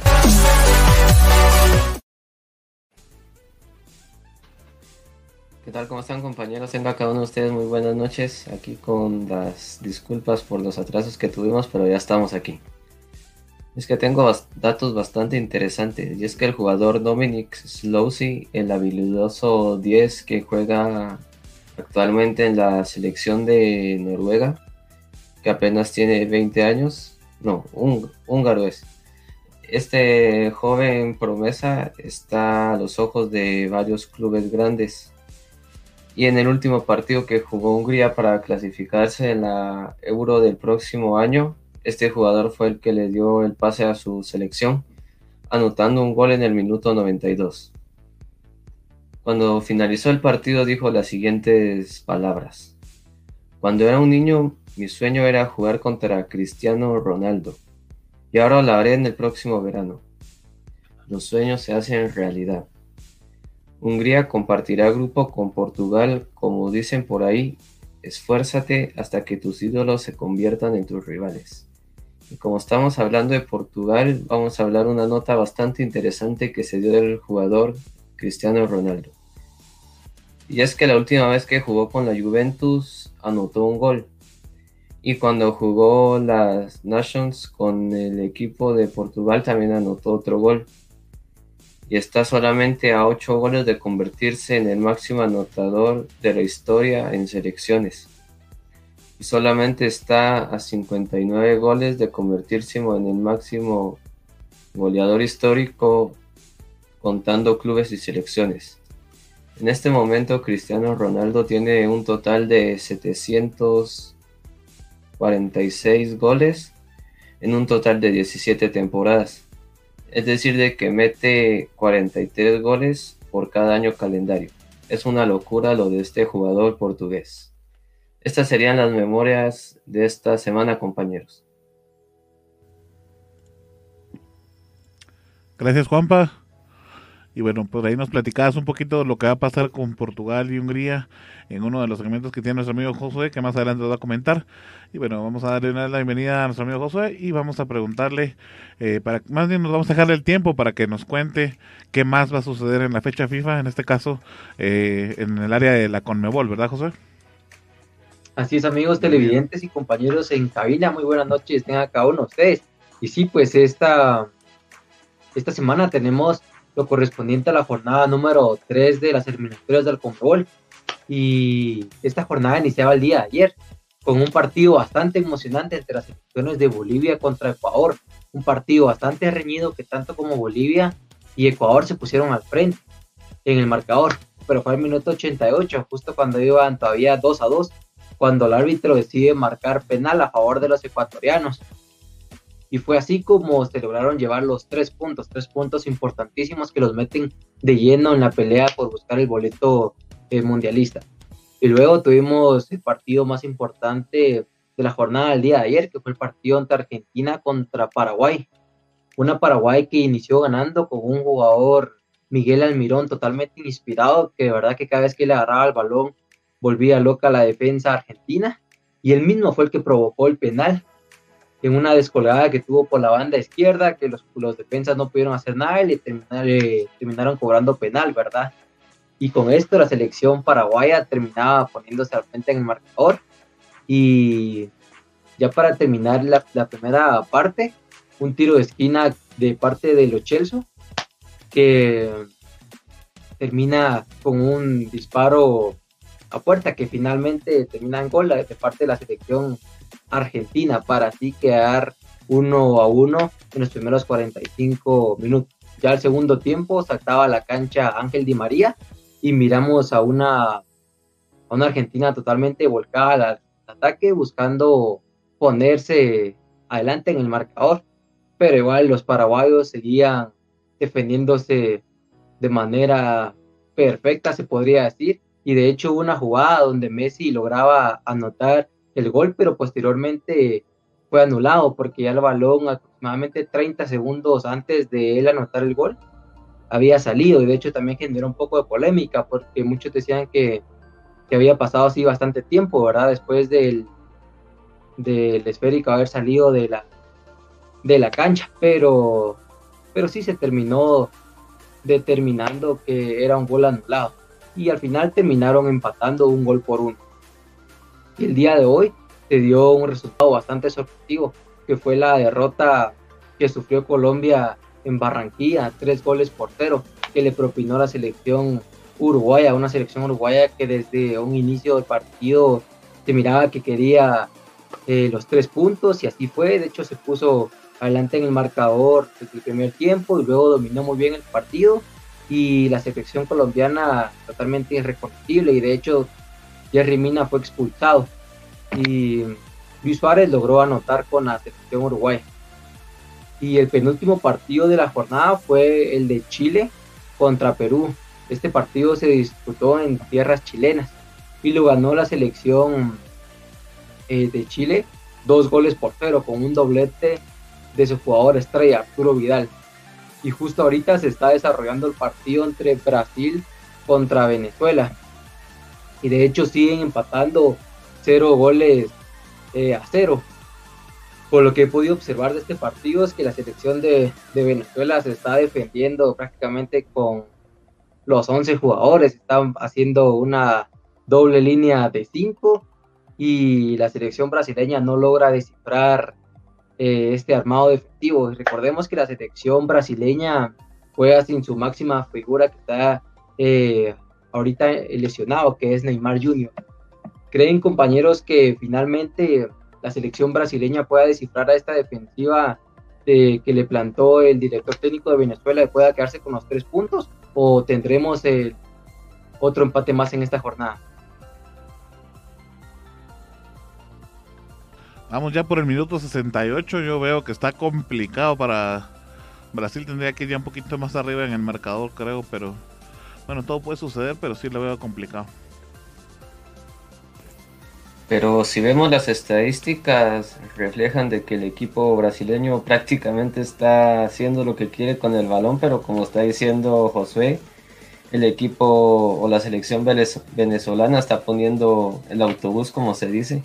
¿Qué tal? ¿Cómo están compañeros? Tengo a cada uno de ustedes muy buenas noches. Aquí con las disculpas por los atrasos que tuvimos, pero ya estamos aquí. Es que tengo datos bastante interesantes. Y es que el jugador Dominic Slowsy, el habilidoso 10 que juega actualmente en la selección de Noruega, que apenas tiene 20 años. No, un, húngaro es. Este joven promesa está a los ojos de varios clubes grandes. Y en el último partido que jugó Hungría para clasificarse en la Euro del próximo año, este jugador fue el que le dio el pase a su selección, anotando un gol en el minuto 92. Cuando finalizó el partido dijo las siguientes palabras. Cuando era un niño mi sueño era jugar contra Cristiano Ronaldo y ahora lo haré en el próximo verano. Los sueños se hacen realidad. Hungría compartirá grupo con Portugal, como dicen por ahí, esfuérzate hasta que tus ídolos se conviertan en tus rivales. Y como estamos hablando de Portugal, vamos a hablar una nota bastante interesante que se dio del jugador Cristiano Ronaldo. Y es que la última vez que jugó con la Juventus anotó un gol. Y cuando jugó las Nations con el equipo de Portugal también anotó otro gol. Y está solamente a 8 goles de convertirse en el máximo anotador de la historia en selecciones. y solamente está a 59 goles de convertirse en el máximo goleador histórico contando clubes y selecciones. En este momento Cristiano Ronaldo tiene un total de 746 goles en un total de 17 temporadas. Es decir, de que mete 43 goles por cada año calendario. Es una locura lo de este jugador portugués. Estas serían las memorias de esta semana, compañeros. Gracias, Juanpa. Y bueno, por ahí nos platicabas un poquito de lo que va a pasar con Portugal y Hungría en uno de los segmentos que tiene nuestro amigo Josué, que más adelante va a comentar. Y bueno, vamos a darle una la bienvenida a nuestro amigo Josué y vamos a preguntarle, eh, para más bien nos vamos a dejarle el tiempo para que nos cuente qué más va a suceder en la fecha FIFA, en este caso eh, en el área de la Conmebol, ¿verdad, Josué? Así es, amigos televidentes y compañeros en cabina, muy buenas noches, tengan cada uno de ustedes. Y sí, pues esta, esta semana tenemos lo correspondiente a la jornada número 3 de las eliminatorias del Conmebol. Y esta jornada iniciaba el día de ayer con un partido bastante emocionante entre las selecciones de Bolivia contra Ecuador. Un partido bastante reñido que tanto como Bolivia y Ecuador se pusieron al frente en el marcador. Pero fue el minuto 88, justo cuando iban todavía 2 a 2, cuando el árbitro decide marcar penal a favor de los ecuatorianos y fue así como se lograron llevar los tres puntos, tres puntos importantísimos que los meten de lleno en la pelea por buscar el boleto eh, mundialista. Y luego tuvimos el partido más importante de la jornada del día de ayer, que fue el partido entre Argentina contra Paraguay. Una Paraguay que inició ganando con un jugador, Miguel Almirón, totalmente inspirado, que de verdad que cada vez que le agarraba el balón volvía loca la defensa argentina. Y él mismo fue el que provocó el penal en una descolgada que tuvo por la banda izquierda, que los, los defensas no pudieron hacer nada y le terminaron, cobrando penal, ¿verdad? Y con esto la selección paraguaya terminaba poniéndose al frente en el marcador. Y ya para terminar la, la primera parte, un tiro de esquina de parte de los Chelsea, que termina con un disparo a puerta que finalmente termina en gol de parte de la selección argentina para así quedar uno a uno en los primeros 45 minutos. Ya el segundo tiempo saltaba a la cancha Ángel Di María y miramos a una, a una Argentina totalmente volcada al ataque buscando ponerse adelante en el marcador, pero igual los paraguayos seguían defendiéndose de manera perfecta, se podría decir, y de hecho una jugada donde Messi lograba anotar el gol, pero posteriormente fue anulado porque ya el balón aproximadamente 30 segundos antes de él anotar el gol había salido y de hecho también generó un poco de polémica porque muchos decían que, había pasado así bastante tiempo, ¿verdad? Después del, del esférico haber salido de la, de la cancha, pero, pero sí se terminó determinando que era un gol anulado y al final terminaron empatando un gol por uno. Y el día de hoy se dio un resultado bastante sorpresivo, que fue la derrota que sufrió Colombia en Barranquilla, tres goles por cero, que le propinó la selección uruguaya, una selección uruguaya que desde un inicio del partido se miraba que quería eh, los tres puntos y así fue, de hecho se puso adelante en el marcador desde el primer tiempo y luego dominó muy bien el partido. Y la selección colombiana totalmente irreconocible y de hecho Jerry Mina fue expulsado y Luis Suárez logró anotar con la selección Uruguay. Y el penúltimo partido de la jornada fue el de Chile contra Perú. Este partido se disputó en tierras chilenas y lo ganó la selección eh, de Chile dos goles por cero con un doblete de su jugador estrella Arturo Vidal y justo ahorita se está desarrollando el partido entre Brasil contra Venezuela. Y de hecho siguen empatando cero goles eh, a cero. Por lo que he podido observar de este partido es que la selección de, de Venezuela se está defendiendo prácticamente con los 11 jugadores, están haciendo una doble línea de 5 y la selección brasileña no logra descifrar eh, este armado de efectivo. Recordemos que la selección brasileña juega sin su máxima figura que está eh, ahorita lesionado, que es Neymar Jr. ¿Creen compañeros que finalmente la selección brasileña pueda descifrar a esta defensiva de, que le plantó el director técnico de Venezuela y pueda quedarse con los tres puntos? ¿O tendremos el otro empate más en esta jornada? Vamos ya por el minuto 68. Yo veo que está complicado para Brasil. Tendría que ir ya un poquito más arriba en el marcador, creo. Pero bueno, todo puede suceder, pero sí lo veo complicado. Pero si vemos las estadísticas, reflejan de que el equipo brasileño prácticamente está haciendo lo que quiere con el balón, pero como está diciendo Josué, el equipo o la selección venezolana está poniendo el autobús, como se dice.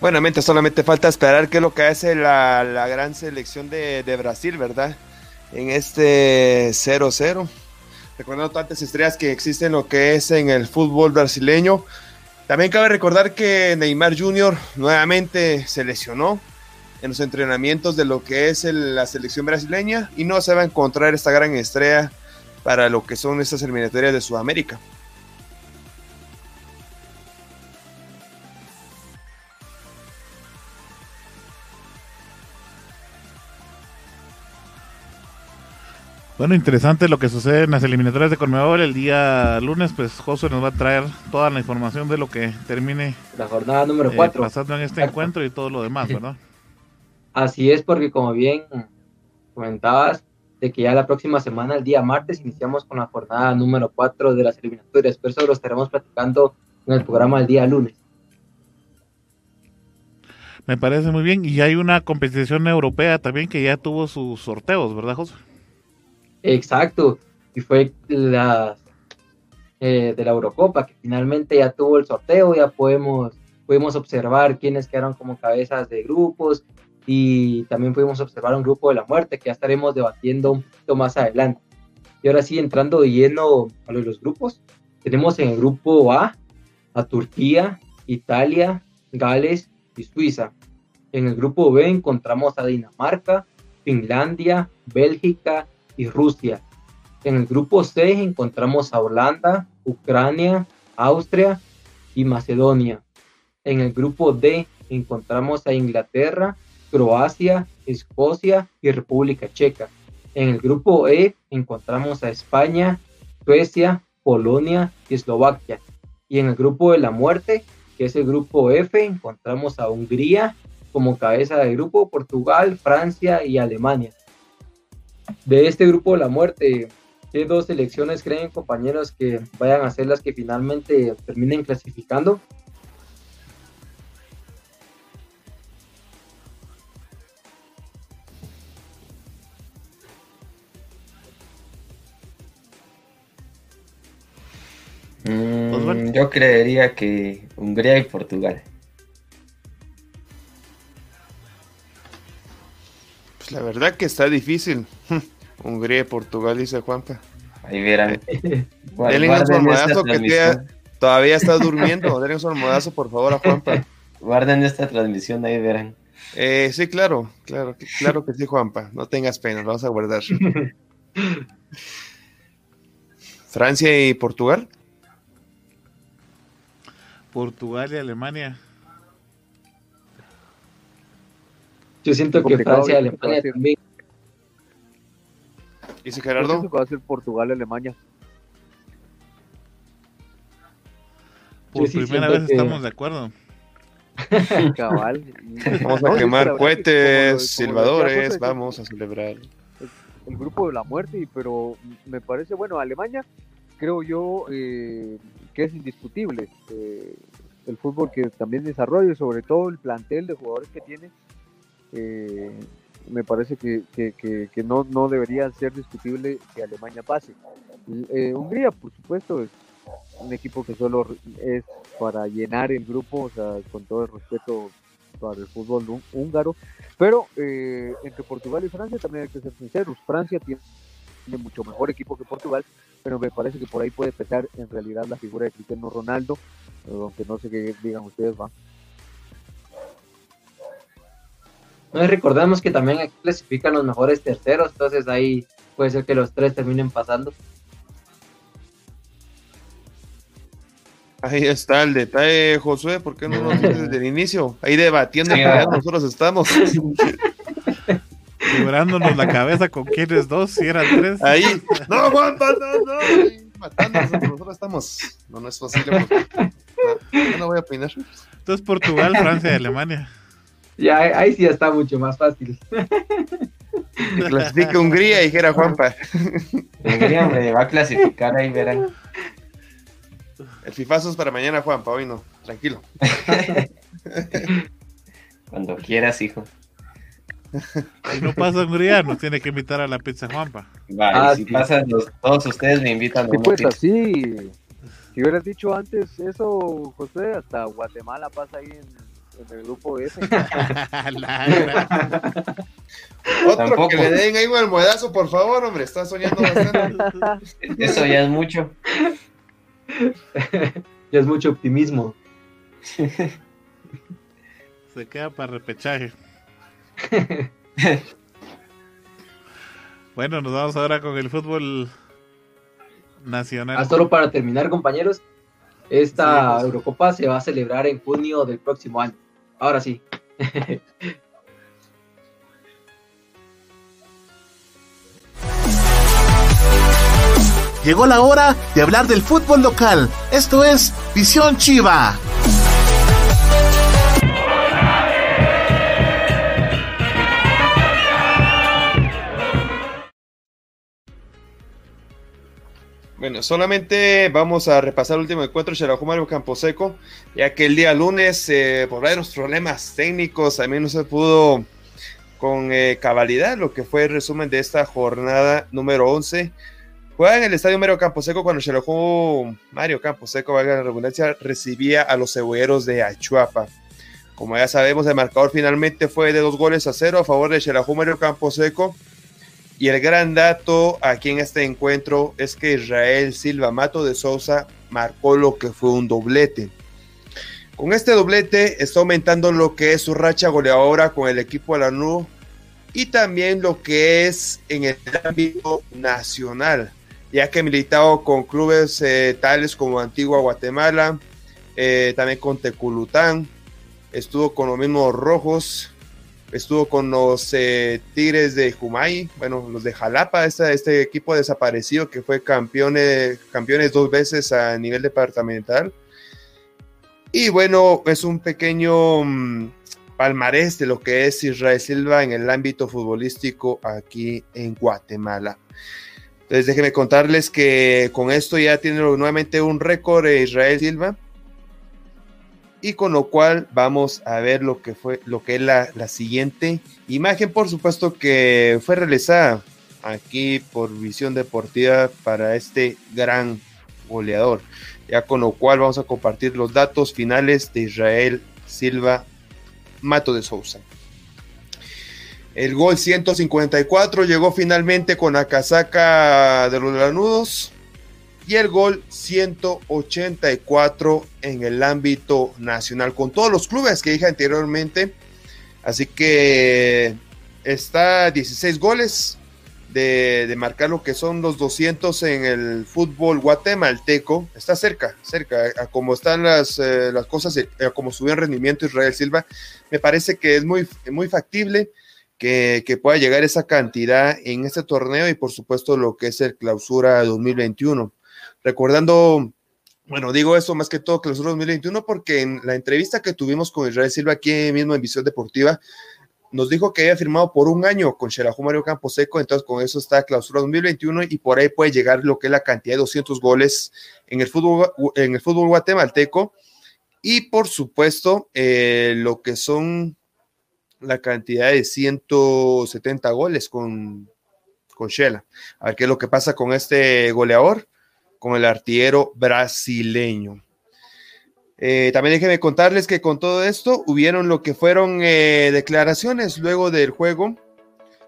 Buenamente, solamente falta esperar qué es lo que hace la, gran selección de, de Brasil, ¿verdad? en este 0-0. Recordando tantas estrellas que existen lo que es en el fútbol brasileño. También cabe recordar que Neymar Jr. nuevamente se lesionó en los entrenamientos de lo que es la selección brasileña y no se va a encontrar esta gran estrella para lo que son estas eliminatorias de Sudamérica. Bueno, interesante lo que sucede en las eliminatorias de Conmebol el día lunes, pues José nos va a traer toda la información de lo que termine la jornada número 4 eh, pasando en este encuentro y todo lo demás, ¿verdad? Así es, porque como bien comentabas, de que ya la próxima semana, el día martes, iniciamos con la jornada número 4 de las eliminatorias, pero eso lo estaremos platicando en el programa el día lunes. Me parece muy bien, y hay una competición europea también que ya tuvo sus sorteos, ¿verdad, José? Exacto, y fue la eh, de la Eurocopa, que finalmente ya tuvo el sorteo, ya podemos, pudimos observar quiénes quedaron como cabezas de grupos y también pudimos observar un grupo de la muerte que ya estaremos debatiendo un poquito más adelante. Y ahora sí, entrando de lleno a los grupos, tenemos en el grupo A a Turquía, Italia, Gales y Suiza. En el grupo B encontramos a Dinamarca, Finlandia, Bélgica, y Rusia. En el grupo C encontramos a Holanda, Ucrania, Austria y Macedonia. En el grupo D encontramos a Inglaterra, Croacia, Escocia y República Checa. En el grupo E encontramos a España, Suecia, Polonia y Eslovaquia. Y en el grupo de la muerte, que es el grupo F, encontramos a Hungría como cabeza de grupo, Portugal, Francia y Alemania de este grupo de la muerte, ¿qué dos selecciones creen, compañeros, que vayan a ser las que finalmente terminen clasificando? Mm, yo creería que Hungría y Portugal. La verdad que está difícil. (laughs) Hungría y Portugal, dice Juanpa. Ahí verán. (laughs) Denle un almohadazo que todavía está durmiendo. (laughs) Denle un almohadazo, por favor, a Juanpa. Guarden esta transmisión, ahí verán. Eh, sí, claro, claro, claro que sí, Juanpa. No tengas pena, lo vamos a guardar. Francia y Portugal. Portugal y Alemania. Yo siento que Francia y Alemania también. Dice Gerardo. que va a ser Portugal Alemania. Por primera vez estamos de acuerdo. Cabal. Vamos a quemar cohetes, silbadores, vamos a celebrar. El grupo de la muerte, pero me parece, bueno, Alemania, creo yo eh, que es indiscutible. Eh, el fútbol que también desarrolla, y sobre todo el plantel de jugadores que tiene, eh, me parece que, no, no debería ser discutible que Alemania pase. Eh, Hungría, por supuesto, es un equipo que solo es para llenar el grupo, o sea, con todo el respeto para el fútbol húngaro, pero eh, entre Portugal y Francia también hay que ser sinceros, Francia tiene, mucho mejor equipo que Portugal, pero me parece que por ahí puede pesar en realidad la figura de Cristiano Ronaldo, aunque no sé qué digan ustedes, va. Recordemos que también aquí clasifican los mejores terceros, entonces ahí puede ser que los tres terminen pasando. Ahí está el detalle, Josué, ¿por qué no lo dices desde el inicio? Ahí debatiendo, ya nosotros estamos. (laughs) Quebrándonos la cabeza con quiénes dos, si eran tres. Ahí, no, Juanpa, no, no. Ahí, matándonos, nosotros estamos. No, no es posible. No, no voy a opinar. Entonces, Portugal, Francia y Alemania. Ya, ahí sí está mucho más fácil. (laughs) Clasifica Hungría, dijera Juanpa. Hungría, hombre, va a clasificar, ahí verán. El fifazo es para mañana, Juanpa, hoy no. Tranquilo. (laughs) Cuando quieras, hijo. Si no pasa Hungría, nos tiene que invitar a la pizza Juanpa. Vale, Ah, si sí. pasan los, todos ustedes me invitan a Sí, una pues pizza. así. Si hubieras dicho antes eso, José, hasta Guatemala pasa ahí en, en el grupo ese. (laughs) (laughs) Otro Tampoco. que le den ahí un almohadazo, por favor, hombre. Está soñando bastante. (laughs) Eso ya es mucho. Ya es mucho optimismo. Se queda para repechaje. Bueno, nos vamos ahora con el fútbol nacional. Ah, solo para terminar, compañeros, esta Sí, pues. Eurocopa se va a celebrar en junio del próximo año. Ahora sí. Llegó la hora de hablar del fútbol local. Esto es Visión Chiva. Bueno, solamente vamos a repasar el último encuentro Xelajú Mario Camposeco, ya que el día lunes, eh, por varios problemas técnicos, también no se pudo con eh, cabalidad lo que fue el resumen de esta jornada número 11. Juega en el estadio Mario Camposeco cuando Xelajú Mario Camposeco, valga la redundancia, recibía a los cebolleros de Achuapa. Como ya sabemos, el marcador finalmente fue de dos goles a cero a favor de Xelajú Mario Camposeco. Y el gran dato aquí en este encuentro es que Israel Silva Mato de Sousa marcó lo que fue un doblete. Con este doblete está aumentando lo que es su racha goleadora con el equipo Alanú y también lo que es en el ámbito nacional, ya que ha militado con clubes eh, tales como Antigua Guatemala, eh, también con Teculután, estuvo con los mismos Rojos, estuvo con los eh, Tigres de Jumay, bueno, los de Jalapa, este, este equipo desaparecido que fue campeones, campeones dos veces a nivel departamental. Y bueno, es un pequeño mm, palmarés de lo que es Israel Silva en el ámbito futbolístico aquí en Guatemala. Entonces déjenme contarles que con esto ya tiene nuevamente un récord de Israel Silva y con lo cual vamos a ver lo que fue lo que es la, la, siguiente imagen. Por supuesto que fue realizada aquí por visión deportiva para este gran goleador. Ya con lo cual vamos a compartir los datos finales de Israel Silva Mato de Sousa el gol 154 llegó finalmente con la casaca de los lanudos y el gol 184 en el ámbito nacional con todos los clubes que dije anteriormente. Así que está 16 goles de, marcar lo que son los 200 en el fútbol guatemalteco. Está cerca, cerca. A como están las, eh, las cosas, eh, como subió en rendimiento Israel Silva, me parece que es muy, muy factible. Que, que, pueda llegar esa cantidad en este torneo y por supuesto lo que es el clausura 2021 recordando, bueno, digo eso más que todo clausura 2021 porque en la entrevista que tuvimos con Israel Silva aquí mismo en Visión Deportiva, nos dijo que había firmado por un año con Xelajú Mario Camposeco, entonces con eso está clausura 2021 y por ahí puede llegar lo que es la cantidad de 200 goles en el fútbol, en el fútbol guatemalteco y por supuesto eh, lo que son la cantidad de 170 goles con, con Shela. A ver qué es lo que pasa con este goleador con el artillero brasileño. Eh, también déjenme contarles que con todo esto hubieron lo que fueron eh, declaraciones luego del juego.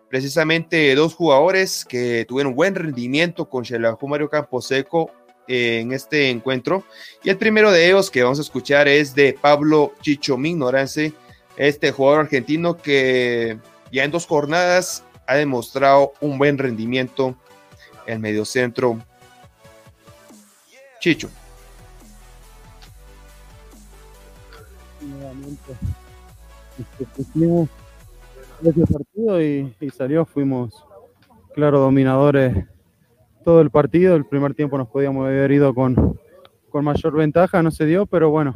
Precisamente dos jugadores que tuvieron buen rendimiento con Xelajú Mario Camposeco eh, en este encuentro. Y el primero de ellos que vamos a escuchar es de Pablo Chicho Mignorance, este jugador argentino que ya en dos jornadas ha demostrado un buen rendimiento el mediocentro Chicho. Ese partido y, y salió, fuimos claro dominadores todo el partido. El primer tiempo nos podíamos haber ido con, con mayor ventaja, no se dio, pero bueno,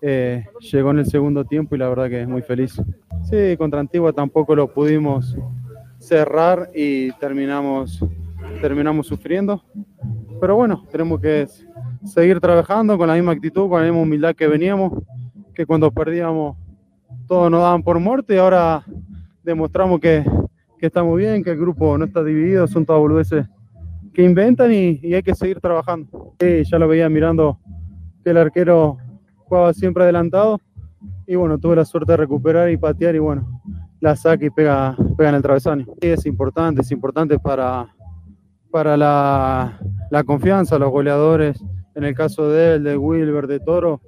eh, llegó en el segundo tiempo y la verdad que es muy feliz. Sí, contra Antigua tampoco lo pudimos cerrar y terminamos, terminamos sufriendo. Pero bueno, tenemos que seguir trabajando con la misma actitud, con la misma humildad que veníamos, que cuando perdíamos todos nos daban por muerte y ahora demostramos que, que estamos bien, que el grupo no está dividido, son todas boludeces que inventan y, y, hay que seguir trabajando. Sí, ya lo veía mirando que el arquero jugaba siempre adelantado y bueno, tuve la suerte de recuperar y patear y bueno, la saca y pega, pega en el travesaño. Es importante, es importante para, para la, la confianza, los goleadores, en el caso de él, de Wilber, de Toro,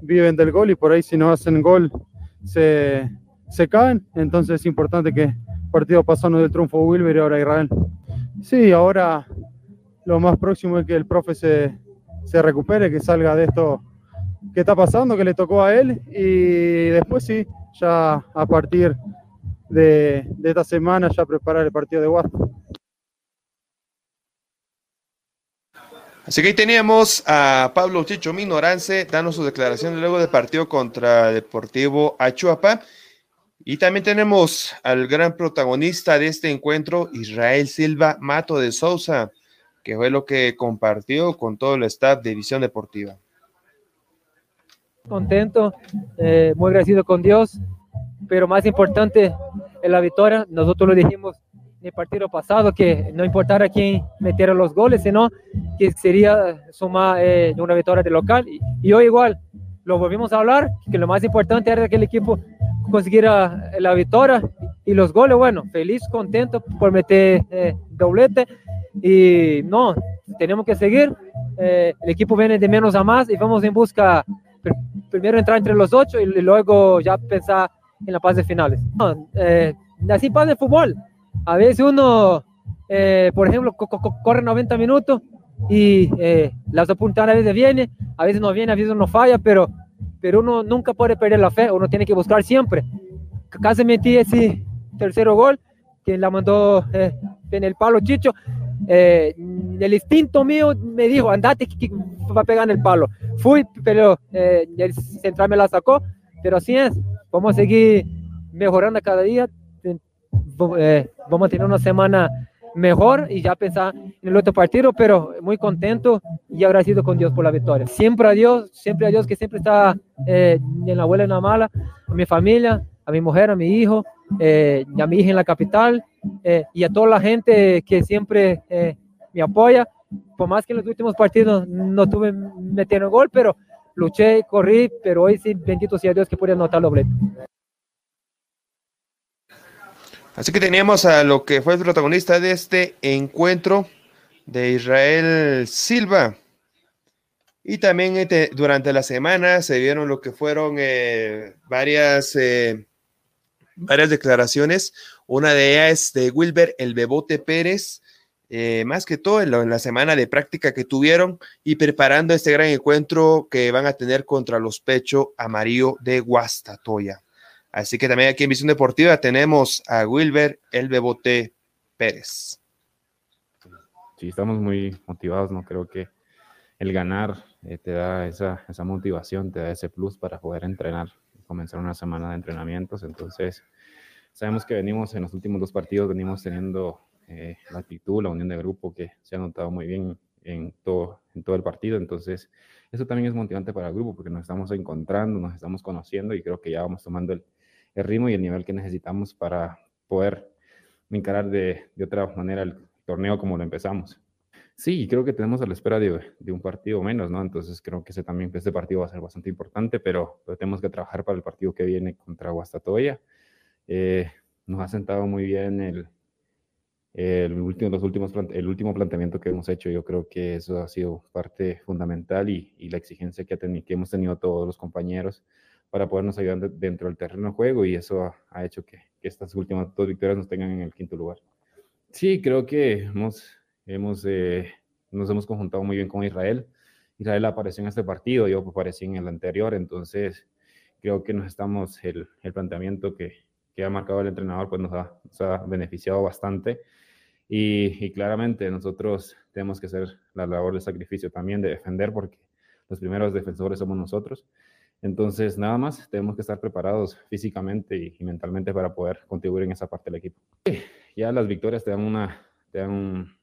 viven del gol y por ahí si no hacen gol se, se caen, entonces es importante que partido pasado del triunfo Wilber y ahora Israel. Sí, ahora lo más próximo es que el profe se, se recupere, que salga de esto que está pasando, que le tocó a él y después sí, ya a partir de, de esta semana ya preparar el partido de Guasta. Así que ahí teníamos a Pablo Chicho Minorance dando su declaración luego del partido contra Deportivo Achuapa. Y también tenemos al gran protagonista de este encuentro, Israel Silva Mato de Sousa, que fue lo que compartió con todo el staff de Visión Deportiva. Contento, eh, muy agradecido con Dios, pero más importante en la victoria, nosotros lo dijimos el partido pasado, que no importara quién metiera los goles, sino que sería sumar eh, una victoria de local. Y, y, hoy igual, lo volvimos a hablar, que lo más importante era que el equipo consiguiera la victoria y los goles, bueno, feliz, contento por meter eh, doblete y no, tenemos que seguir, eh, el equipo viene de menos a más y vamos en busca, pr primero entrar entre los ocho y luego ya pensar en la fase finales. No, eh, así pasa el fútbol, a veces uno, eh, por ejemplo, co co corre 90 minutos y eh, las oportunidades a veces vienen, a veces no viene, a veces no falla, pero, pero uno nunca puede perder la fe, uno tiene que buscar siempre. Casi metí ese tercero gol, que la mandó eh, en el palo Chicho. Eh, el instinto mío me dijo, andate que, va a pegar en el palo. Fui, pero el central me la sacó, pero así es, vamos a seguir mejorando cada día, eh, vamos a tener una semana mejor y ya pensar en el otro partido, pero muy contento y agradecido con Dios por la victoria. Siempre a Dios, siempre a Dios que siempre está eh, en la buena y en la mala, a mi familia, a mi mujer, a mi hijo, eh, a mi hija en la capital, y a toda la gente que siempre me apoya. Por más que en los últimos partidos no tuve metiendo gol, pero luché, corrí, pero hoy sí, bendito sea Dios que pude anotar doblete. Así que teníamos a lo que fue el protagonista de este encuentro de Israel Silva. Y también este, durante la semana se vieron lo que fueron eh, varias, eh, varias declaraciones. Una de ellas es de Wilber El Bebote Pérez, eh, más que todo en, lo, en, la semana de práctica que tuvieron y preparando este gran encuentro que van a tener contra los Pecho Amarillo de Guastatoya. Así que también aquí en Visión Deportiva tenemos a Wilber El Bebote Pérez. Sí, estamos muy motivados, ¿no? Creo que el ganar eh, te da esa, motivación, te da ese plus para poder entrenar, comenzar una semana de entrenamientos. Entonces, sabemos que venimos en los últimos dos partidos, venimos teniendo eh, la actitud, la unión de grupo que se ha notado muy bien en en todo el partido. Entonces, eso también es motivante para el grupo porque nos estamos encontrando, nos estamos conociendo y creo que ya vamos tomando el, el ritmo y el nivel que necesitamos para poder encarar de, de otra manera el torneo como lo empezamos. Sí, creo que tenemos a la espera de, de, un partido menos, ¿no? Entonces creo que ese también, este partido va a ser bastante importante, pero, pero tenemos que trabajar para el partido que viene contra Guastatoya. Eh, nos ha sentado muy bien el, el, último, los últimos, el último planteamiento que hemos hecho. Yo creo que eso ha sido parte fundamental y, y la exigencia que, ha tenido, que hemos tenido todos los compañeros para podernos ayudar dentro del terreno de juego y eso ha, hecho que, estas últimas dos victorias nos tengan en el quinto lugar. Sí, creo que hemos, hemos, eh, nos hemos conjuntado muy bien con Israel. Israel apareció en este partido, yo aparecí en el anterior, entonces creo que nos estamos, el, el planteamiento que, que, ha marcado el entrenador pues nos ha, nos ha beneficiado bastante y, y, claramente nosotros tenemos que hacer la labor de sacrificio también, de defender, porque los primeros defensores somos nosotros. Entonces, nada más, tenemos que estar preparados físicamente y, mentalmente para poder contribuir en esa parte del equipo. Ya las victorias te dan, una, te dan un,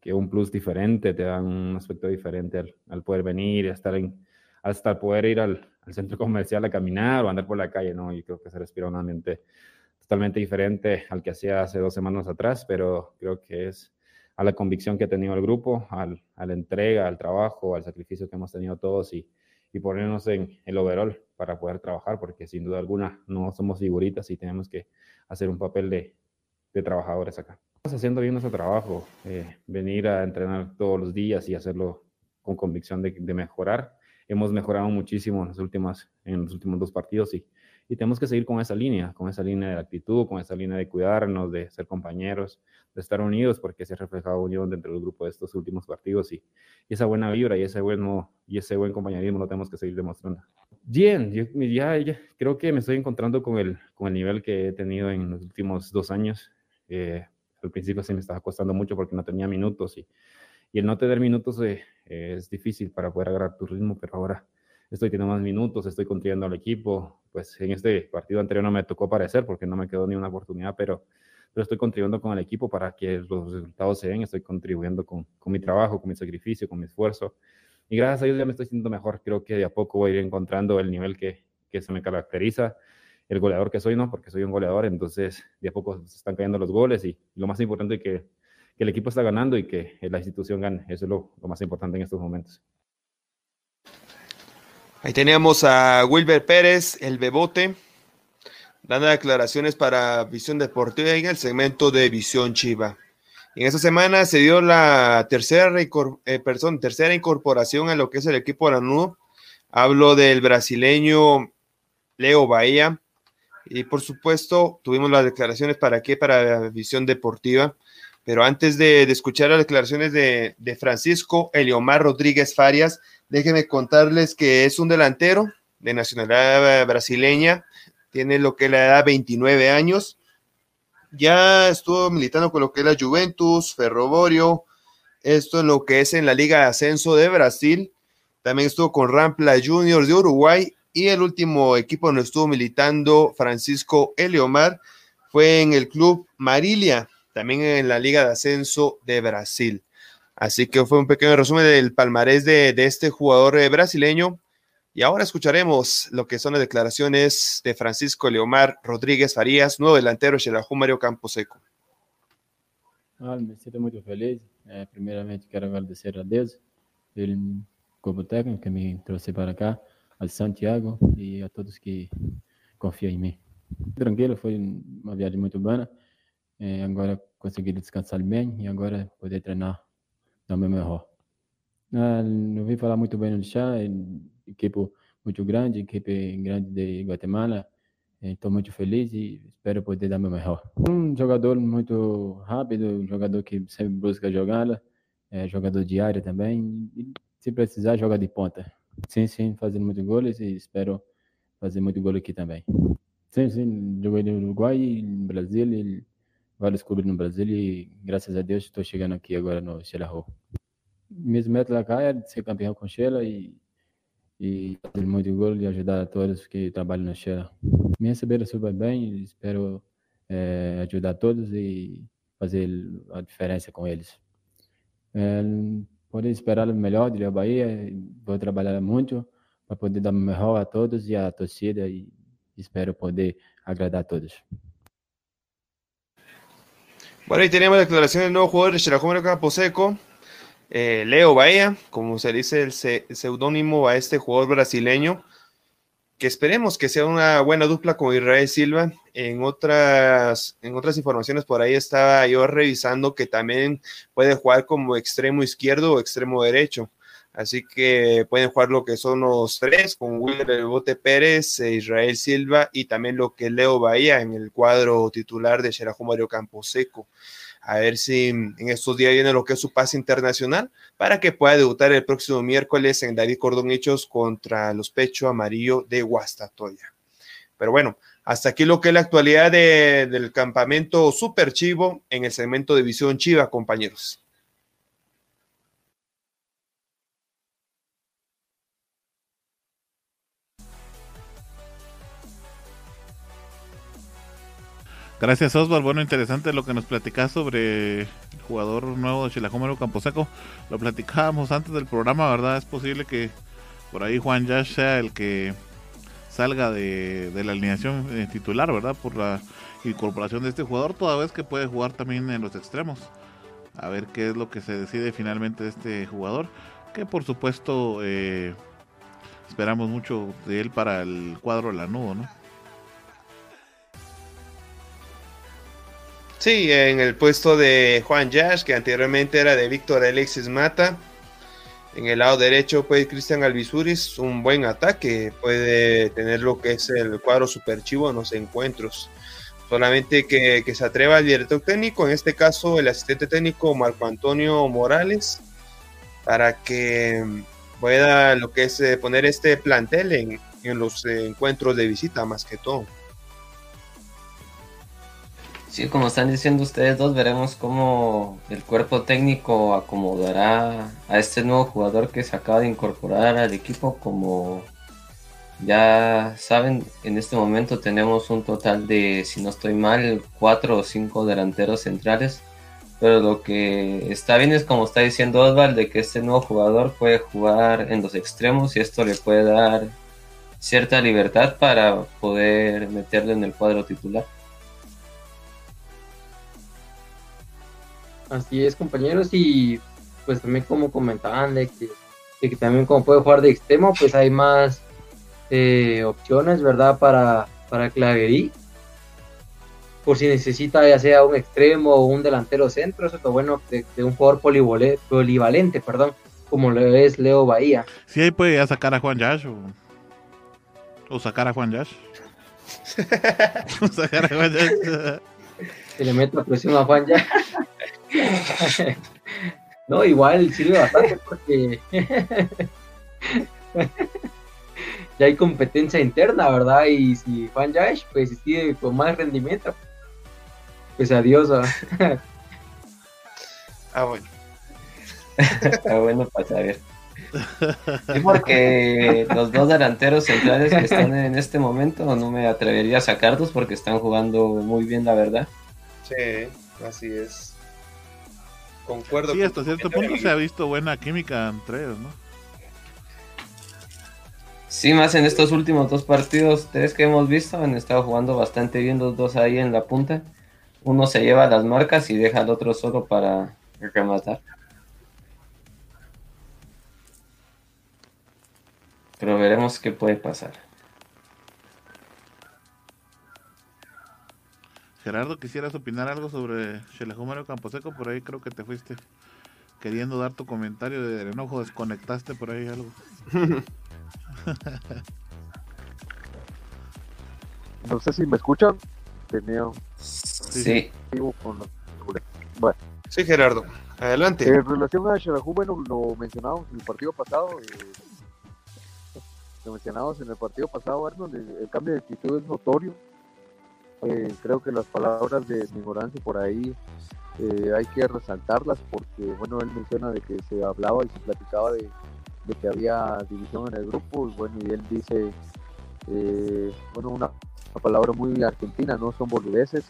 que un plus diferente, te dan un aspecto diferente al, al poder venir, estar en, hasta poder ir al, al, centro (laughs) comercial a caminar o andar por la calle, ¿no? Y creo que se respira un ambiente totalmente diferente al que hacía hace dos semanas atrás, pero creo que es a la convicción que ha tenido el grupo, al, a la entrega, al trabajo, al sacrificio que hemos tenido todos y y ponernos en el overall para poder trabajar, porque sin duda alguna no somos figuritas y tenemos que hacer un papel de, de trabajadores acá. Estamos haciendo bien nuestro trabajo, eh, venir a entrenar todos los días y hacerlo con convicción de, de, mejorar. Hemos mejorado muchísimo en, las últimas, en los últimos dos partidos y, y tenemos que seguir con esa línea, con esa línea de actitud, con esa línea de cuidarnos, de ser compañeros, de estar unidos, porque se ha reflejado unión dentro del grupo de estos últimos partidos y, y esa buena vibra y ese, bueno, y ese buen compañerismo lo tenemos que seguir demostrando. Bien, yo ya, ya, creo que me estoy encontrando con el, con el nivel que he tenido en los últimos dos años. Eh, al principio se me estaba costando mucho porque no tenía minutos y, y el no tener minutos eh, es difícil para poder agarrar tu ritmo, pero ahora estoy teniendo más minutos, estoy contribuyendo al equipo. Pues en este partido anterior no me tocó aparecer porque no me quedó ni una oportunidad, pero, pero estoy contribuyendo con el equipo para que los resultados se den. Estoy contribuyendo con, con mi trabajo, con mi sacrificio, con mi esfuerzo. Y gracias a Dios ya me estoy sintiendo mejor. Creo que de a poco voy a ir encontrando el nivel que, que se me caracteriza, el goleador que soy, ¿no? Porque soy un goleador, entonces de a poco se están cayendo los goles y, lo más importante es que, que, el equipo está ganando y que la institución gane. Eso es lo, lo más importante en estos momentos. Ahí teníamos a Wilber Pérez, el Bebote, dando declaraciones para Visión Deportiva en el segmento de Visión Chiva. En esta semana se dio la tercera, eh, tercera incorporación a lo que es el equipo NU. Hablo del brasileño Leo Bahía. Y por supuesto, tuvimos las declaraciones para qué, para Visión Deportiva. Pero antes de, escuchar las declaraciones de, de Francisco Eliomar Rodríguez Farias, Déjenme contarles que es un delantero de nacionalidad brasileña, tiene lo que es la edad 29 años. Ya estuvo militando con lo que es la Juventus, Ferroborio, esto en lo que es en la Liga de Ascenso de Brasil. También estuvo con Rampla Juniors de Uruguay y el último equipo donde estuvo militando Francisco Eliomar fue en el club Marilia, también en la Liga de Ascenso de Brasil. Así que fue un pequeño resumen del palmarés de, de este jugador eh, brasileño. Y ahora escucharemos lo que son las declaraciones de Francisco Leomar Rodríguez Farias, nuevo delantero de la Mario Camposeco. Ah, me sinto muito feliz. É, primeiramente, quero agradecer a Deus pelo corpo técnico que me trouxe para cá, a Santiago e a todos que confiam em mim. Tranquilo, foi uma viagem muito boa. É, agora consegui descansar bem e agora poder treinar meu melhor. Ah, não vim falar muito bem no chá, equipe muito grande, equipe grande de Guatemala. Estou muito feliz e espero poder dar meu melhor. Um jogador muito rápido, um jogador que sempre busca jogada, é, jogador de área também. E, se precisar, joga de ponta. Sim, sim, fazendo muito goles e espero fazer muito gol aqui também. Sim, sim, joguei no Uruguai, no Brasil, vários clubes no Brasil e graças a Deus estou chegando aqui agora no Sheila Hall. Mesmo meta lá é ser campeão com Sheila e, e fazer muito gol e ajudar a todos que trabalham na Sheila. Me receberam super bem espero é, ajudar todos e fazer a diferença com eles. É, poder esperar o melhor de Bahia, vou trabalhar muito para poder dar o melhor a todos e à torcida e espero poder agradar a todos. Bueno, ahí tenemos la declaración del nuevo jugador de Xerajumero Camposeco, eh, Leo Bahía, como se dice el seudónimo a este jugador brasileño, que esperemos que sea una buena dupla con Israel Silva. En otras, en otras informaciones por ahí estaba yo revisando que también puede jugar como extremo izquierdo o extremo derecho. Así que pueden jugar lo que son los tres, con Wilmer Bote Pérez, e Israel Silva y también lo que Leo Bahía en el cuadro titular de Xerajú Mario Camposeco. A ver si en estos días viene lo que es su pase internacional para que pueda debutar el próximo miércoles en David Cordón Hechos contra los Pecho Amarillo de Guastatoya. Pero bueno, hasta aquí lo que es la actualidad de- del campamento Super Chivo en el segmento de Visión Chiva, compañeros. Gracias, Osvaldo. Bueno, interesante lo que nos platicás sobre el jugador nuevo de Chilajómero Camposeco. Lo platicábamos antes del programa, ¿verdad? Es posible que por ahí Juan Yash sea el que salga de, de la alineación eh, titular, ¿verdad? Por la incorporación de este jugador, toda vez que puede jugar también en los extremos. A ver qué es lo que se decide finalmente de este jugador. Que por supuesto eh, esperamos mucho de él para el cuadro lanudo, ¿no? Sí, en el puesto de Juan Yash, que anteriormente era de Víctor Alexis Mata. En el lado derecho, pues Cristian Alvisuris, un buen ataque, puede tener lo que es el cuadro super chivo en los encuentros. Solamente que, que se atreva el director técnico, en este caso el asistente técnico Marco Antonio Morales, para que pueda lo que es eh, poner este plantel en, en los eh, encuentros de visita más que todo. Sí, como están diciendo ustedes dos, veremos cómo el cuerpo técnico acomodará a este nuevo jugador que se acaba de incorporar al equipo. Como ya saben, en este momento tenemos un total de, si no estoy mal, cuatro o cinco delanteros centrales. Pero lo que está bien es como está diciendo Osvaldo, de que este nuevo jugador puede jugar en los extremos y esto le puede dar cierta libertad para poder meterle en el cuadro titular. Así es, compañeros, y pues también como comentaban de que, de que también como puede jugar de extremo, pues hay más eh, opciones, ¿verdad? Para, para Claverí. Por si necesita ya sea un extremo o un delantero centro, eso es lo bueno de, de un jugador polivole- polivalente, perdón, como lo es Leo Bahía. Sí, ahí puede ya sacar a Juan Yash o, o sacar a Juan Yash. O (laughs) (laughs) sacar a Juan Yash. Se le mete la presión a Juan ya. (laughs) no, igual sirve bastante porque (laughs) ya hay competencia interna, ¿verdad? Y si Juan Yash pues sigue con más rendimiento, pues adiós. ¿verdad? Ah, bueno. Está (laughs) bueno para saber. Sí, porque los dos delanteros centrales que están en este momento no me atrevería a sacarlos porque están jugando muy bien, la verdad. Sí, así es. Concuerdo. Sí, con hasta cierto punto se ha visto buena química entre ellos, ¿no? Sí, más en estos últimos dos partidos, tres que hemos visto, han estado jugando bastante bien los dos ahí en la punta. Uno se lleva las marcas y deja al otro solo para rematar. Pero veremos qué puede pasar. Gerardo, ¿quisieras opinar algo sobre Mario Camposeco? Por ahí creo que te fuiste queriendo dar tu comentario de enojo, desconectaste por ahí algo. (laughs) No sé si me escuchan. Tenía un Sí. Bueno, Sí, Gerardo, adelante. en relación a Xelajú, bueno, lo mencionábamos en el partido pasado. eh, lo mencionábamos en el partido pasado, Arnold, el, el cambio de actitud es notorio. Eh, creo que las palabras de Migorance por ahí eh, hay que resaltarlas porque, bueno, él menciona de que se hablaba y se platicaba de, de que había división en el grupo, y bueno, y él dice, eh, bueno, una, una palabra muy argentina, no son boludeces.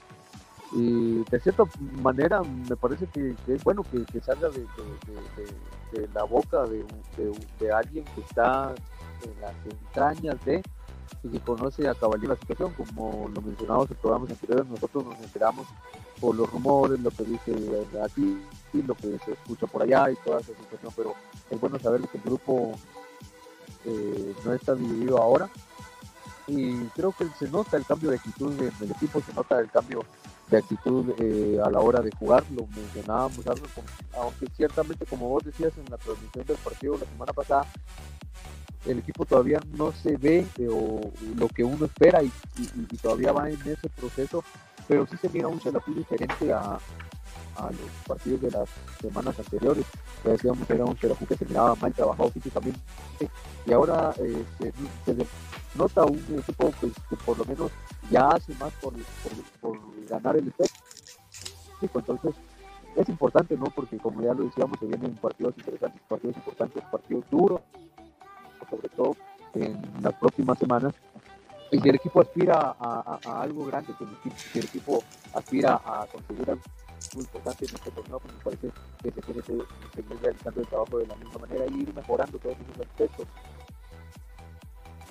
Y de cierta manera me parece que, es bueno que, salga de, de- de- la boca de, de alguien que está en las entrañas de y que conoce a cabalidad la situación, como lo mencionamos en programas anteriores, nosotros nos enteramos por los rumores, lo que dice aquí, y lo que se escucha por allá y toda esa situación, pero es bueno saber que el grupo eh, no está dividido ahora. Y creo que se nota el cambio de actitud en el equipo, se nota el cambio de actitud eh, a la hora de jugar, lo mencionábamos, algo, aunque ciertamente como vos decías en la transmisión del partido la semana pasada, el equipo todavía no se ve eh, o lo que uno espera y, todavía va en ese proceso, pero sí se mira un Chelapú diferente a, los partidos de las semanas anteriores. Ya decíamos que era un Chelapú que se miraba mal trabajado físicamente y ahora eh, se, nota un equipo pues, que por lo menos ya hace más por, por, ganar el efecto. Entonces es importante, ¿no? Porque como ya lo decíamos, se vienen partidos interesantes, partidos importantes, partidos duros, sobre todo en las próximas semanas. Y si el equipo aspira a, algo grande, si el, equipo, aspira a conseguir algo importante en este torneo, pues me parece que se tiene que seguir realizando el trabajo de la misma manera y ir mejorando todos esos aspectos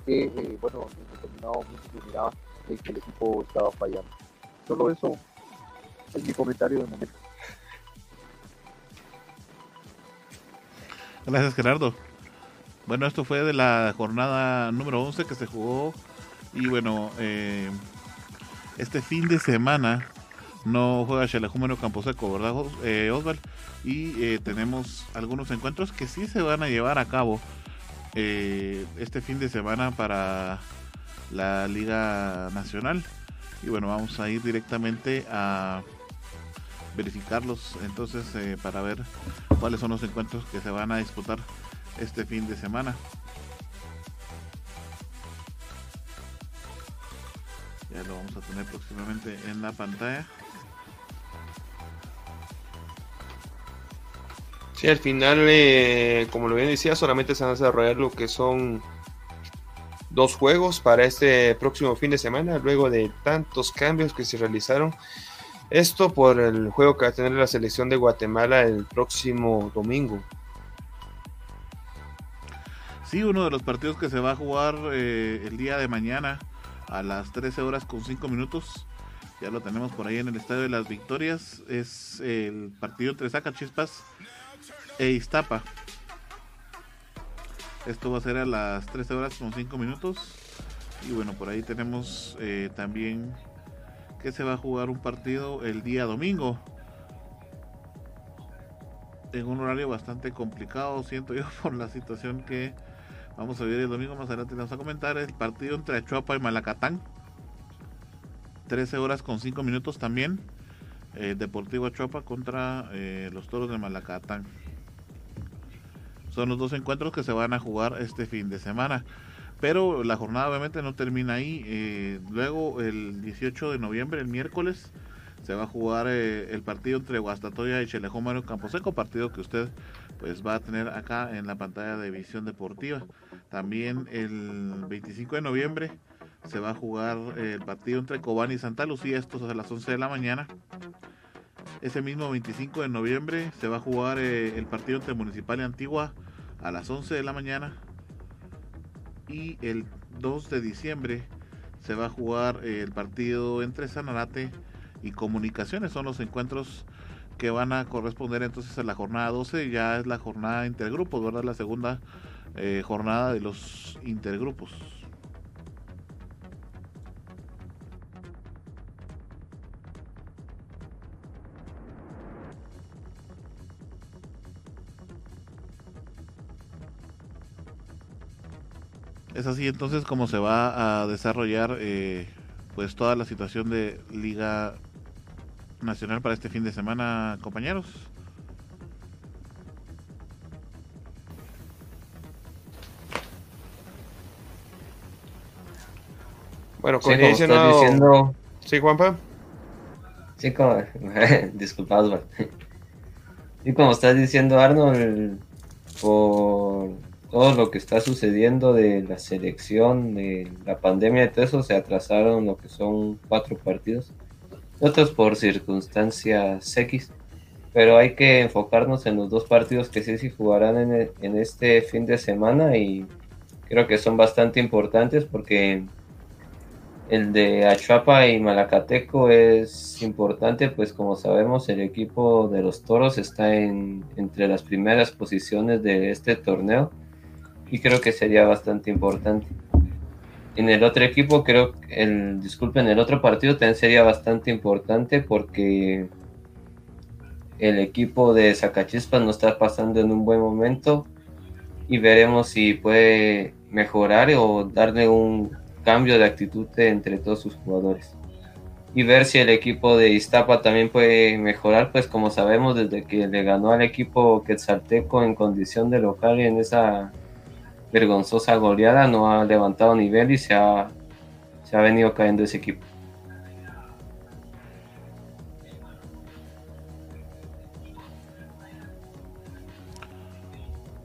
que, eh, bueno, en determinado momento se miraba que el equipo estaba fallando. Solo eso es mi comentario de momento. Gracias, Gerardo. Bueno, esto fue de la jornada número 11 que se jugó. Y bueno, eh, este fin de semana no juega Xalajúmero Camposeco, ¿verdad, eh, Osval? Y eh, tenemos algunos encuentros que sí se van a llevar a cabo eh, este fin de semana para la Liga Nacional. Y bueno, vamos a ir directamente a verificarlos entonces para ver cuáles son los encuentros que se van a disputar este fin de semana. Ya lo vamos a tener próximamente en la pantalla. Sí, al final, eh, como lo bien decía, solamente se van a desarrollar lo que son dos juegos para este próximo fin de semana, luego de tantos cambios que se realizaron. Esto por el juego que va a tener la selección de Guatemala el próximo domingo. Sí, uno de los partidos que se va a jugar eh, el día de mañana a las 13 horas con 5 minutos. Ya lo tenemos por ahí en el Estadio de las Victorias. Es el partido entre Chispas e Iztapa. Esto va a ser a las 13 horas con 5 minutos. Y bueno, por ahí tenemos eh, también que se va a jugar un partido el día domingo. En un horario bastante complicado, siento yo, (laughs) por la situación que vamos a ver el domingo. Más adelante vamos a comentar el partido entre Achuapa y Malacatán. 13 horas con 5 minutos también. Eh, Deportivo Achuapa contra eh, los Toros de Malacatán. Son los dos encuentros que se van a jugar este fin de semana. Pero la jornada obviamente no termina ahí. Eh, luego el 18 de noviembre, el miércoles, se va a jugar eh, el partido entre Guastatoya y Chelejón Mario Camposeco, partido que usted pues va a tener acá en la pantalla de visión deportiva. También el 25 de noviembre se va a jugar el partido entre Cobán y Santa Lucía, esto es a las 11 de la mañana. Ese mismo 25 de noviembre se va a jugar eh, el partido entre Municipal y Antigua a las 11 de la mañana. Y el 2 de diciembre se va a jugar eh, el partido entre Sanarate y Comunicaciones. Son los encuentros que van a corresponder entonces a la jornada 12. Ya es la jornada intergrupos, ¿verdad? La segunda eh, jornada de los intergrupos. Es así entonces como se va a desarrollar eh, pues toda la situación de Liga Nacional para este fin de semana, compañeros. Bueno, como sí, diciendo... Sí, Juanpa. Sí, como... (laughs) Disculpa, Osvaldo. Y como estás diciendo, Arnold, por todo lo que está sucediendo de la selección, de la pandemia y todo eso, se atrasaron lo que son cuatro partidos. Otros por circunstancias X. Pero hay que enfocarnos en los dos partidos que sí se jugarán en, en este fin de semana y creo que son bastante importantes porque el de Achuapa y Malacateco es importante, pues como sabemos el equipo de los Toros está en, entre las primeras posiciones de este torneo y creo que sería bastante importante. en el otro equipo, creo, el, disculpen, el otro partido también sería bastante importante porque el equipo de Zacachispas no está pasando en un buen momento y veremos si puede mejorar o darle un cambio de actitud entre todos sus jugadores. Y ver si el equipo de Iztapa también puede mejorar, pues como sabemos desde que le ganó al equipo Quetzalteco en condición de local en esa vergonzosa goleada, no ha levantado nivel y se ha, se ha venido cayendo ese equipo.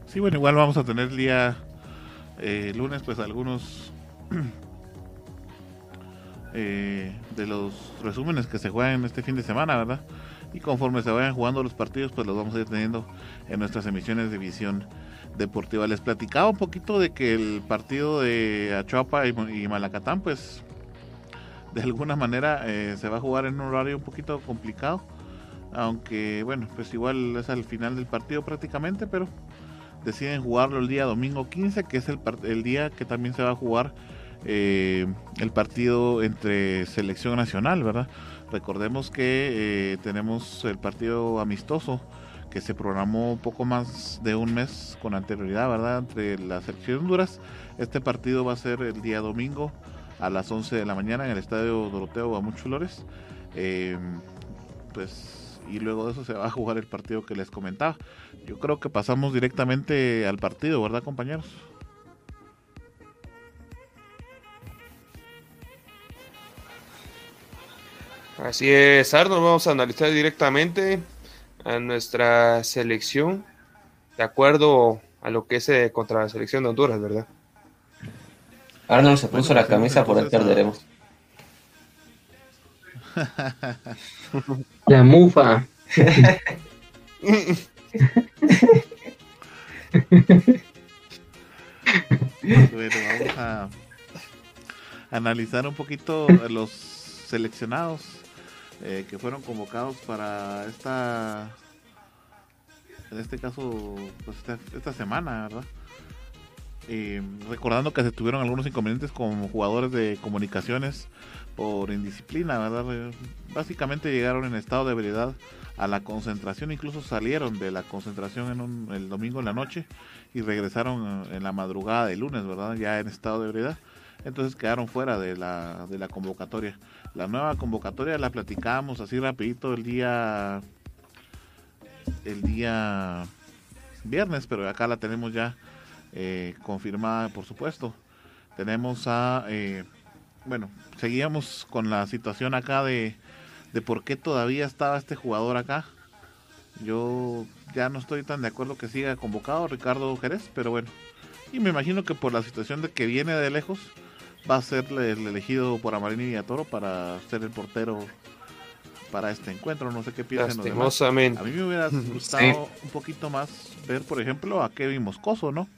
Sí, bueno, igual vamos a tener el día eh, lunes, pues algunos (clears throat) eh, de los resúmenes que se juegan este fin de semana, ¿verdad? Y conforme se vayan jugando los partidos, pues los vamos a ir teniendo en nuestras emisiones de visión deportiva. Les platicaba un poquito de que el partido de Achuapa y, Malacatán, pues de alguna manera eh, se va a jugar en un horario un poquito complicado. Aunque bueno, pues igual es al final del partido prácticamente, pero deciden jugarlo el día domingo 15, que es el, el día que también se va a jugar eh, el partido entre selección nacional, ¿verdad? Recordemos que eh, tenemos el partido amistoso que se programó poco más de un mes con anterioridad, ¿verdad? Entre la selección de Honduras. Este partido va a ser el día domingo a las 11 de la mañana en el estadio Doroteo Guamuchulores. Eh, pues, y luego de eso se va a jugar el partido que les comentaba. Yo creo que pasamos directamente al partido, ¿verdad, compañeros? Así es, Arnold, vamos a analizar directamente a nuestra selección de acuerdo a lo que es eh, contra la selección de Honduras, ¿verdad? Arnold se puso la camisa, por ahí perderemos. La mufa. bueno, vamos a analizar un poquito los seleccionados eh, que fueron convocados para esta, en este caso, pues esta, semana, ¿verdad? recordando que se tuvieron algunos inconvenientes con jugadores de comunicaciones por indisciplina, ¿verdad? Básicamente llegaron en estado de ebriedad a la concentración, incluso salieron de la concentración en el domingo en la noche y regresaron en la madrugada del lunes, ¿verdad? Ya en estado de ebriedad. Entonces quedaron fuera de la, de la convocatoria. La nueva convocatoria la platicamos así rapidito el día el día viernes, pero acá la tenemos ya eh, confirmada, por supuesto. Tenemos a, eh, bueno, seguíamos con la situación acá de, de por qué todavía estaba este jugador acá. Yo ya no estoy tan de acuerdo que siga convocado Ricardo Jerez, pero bueno. Y me imagino que por la situación de que viene de lejos, va a ser el elegido por Amarini y Toro para ser el portero para este encuentro. No sé qué piensan los A mí me hubiera (laughs) gustado un poquito más ver, por ejemplo, a Kevin Moscoso, ¿no?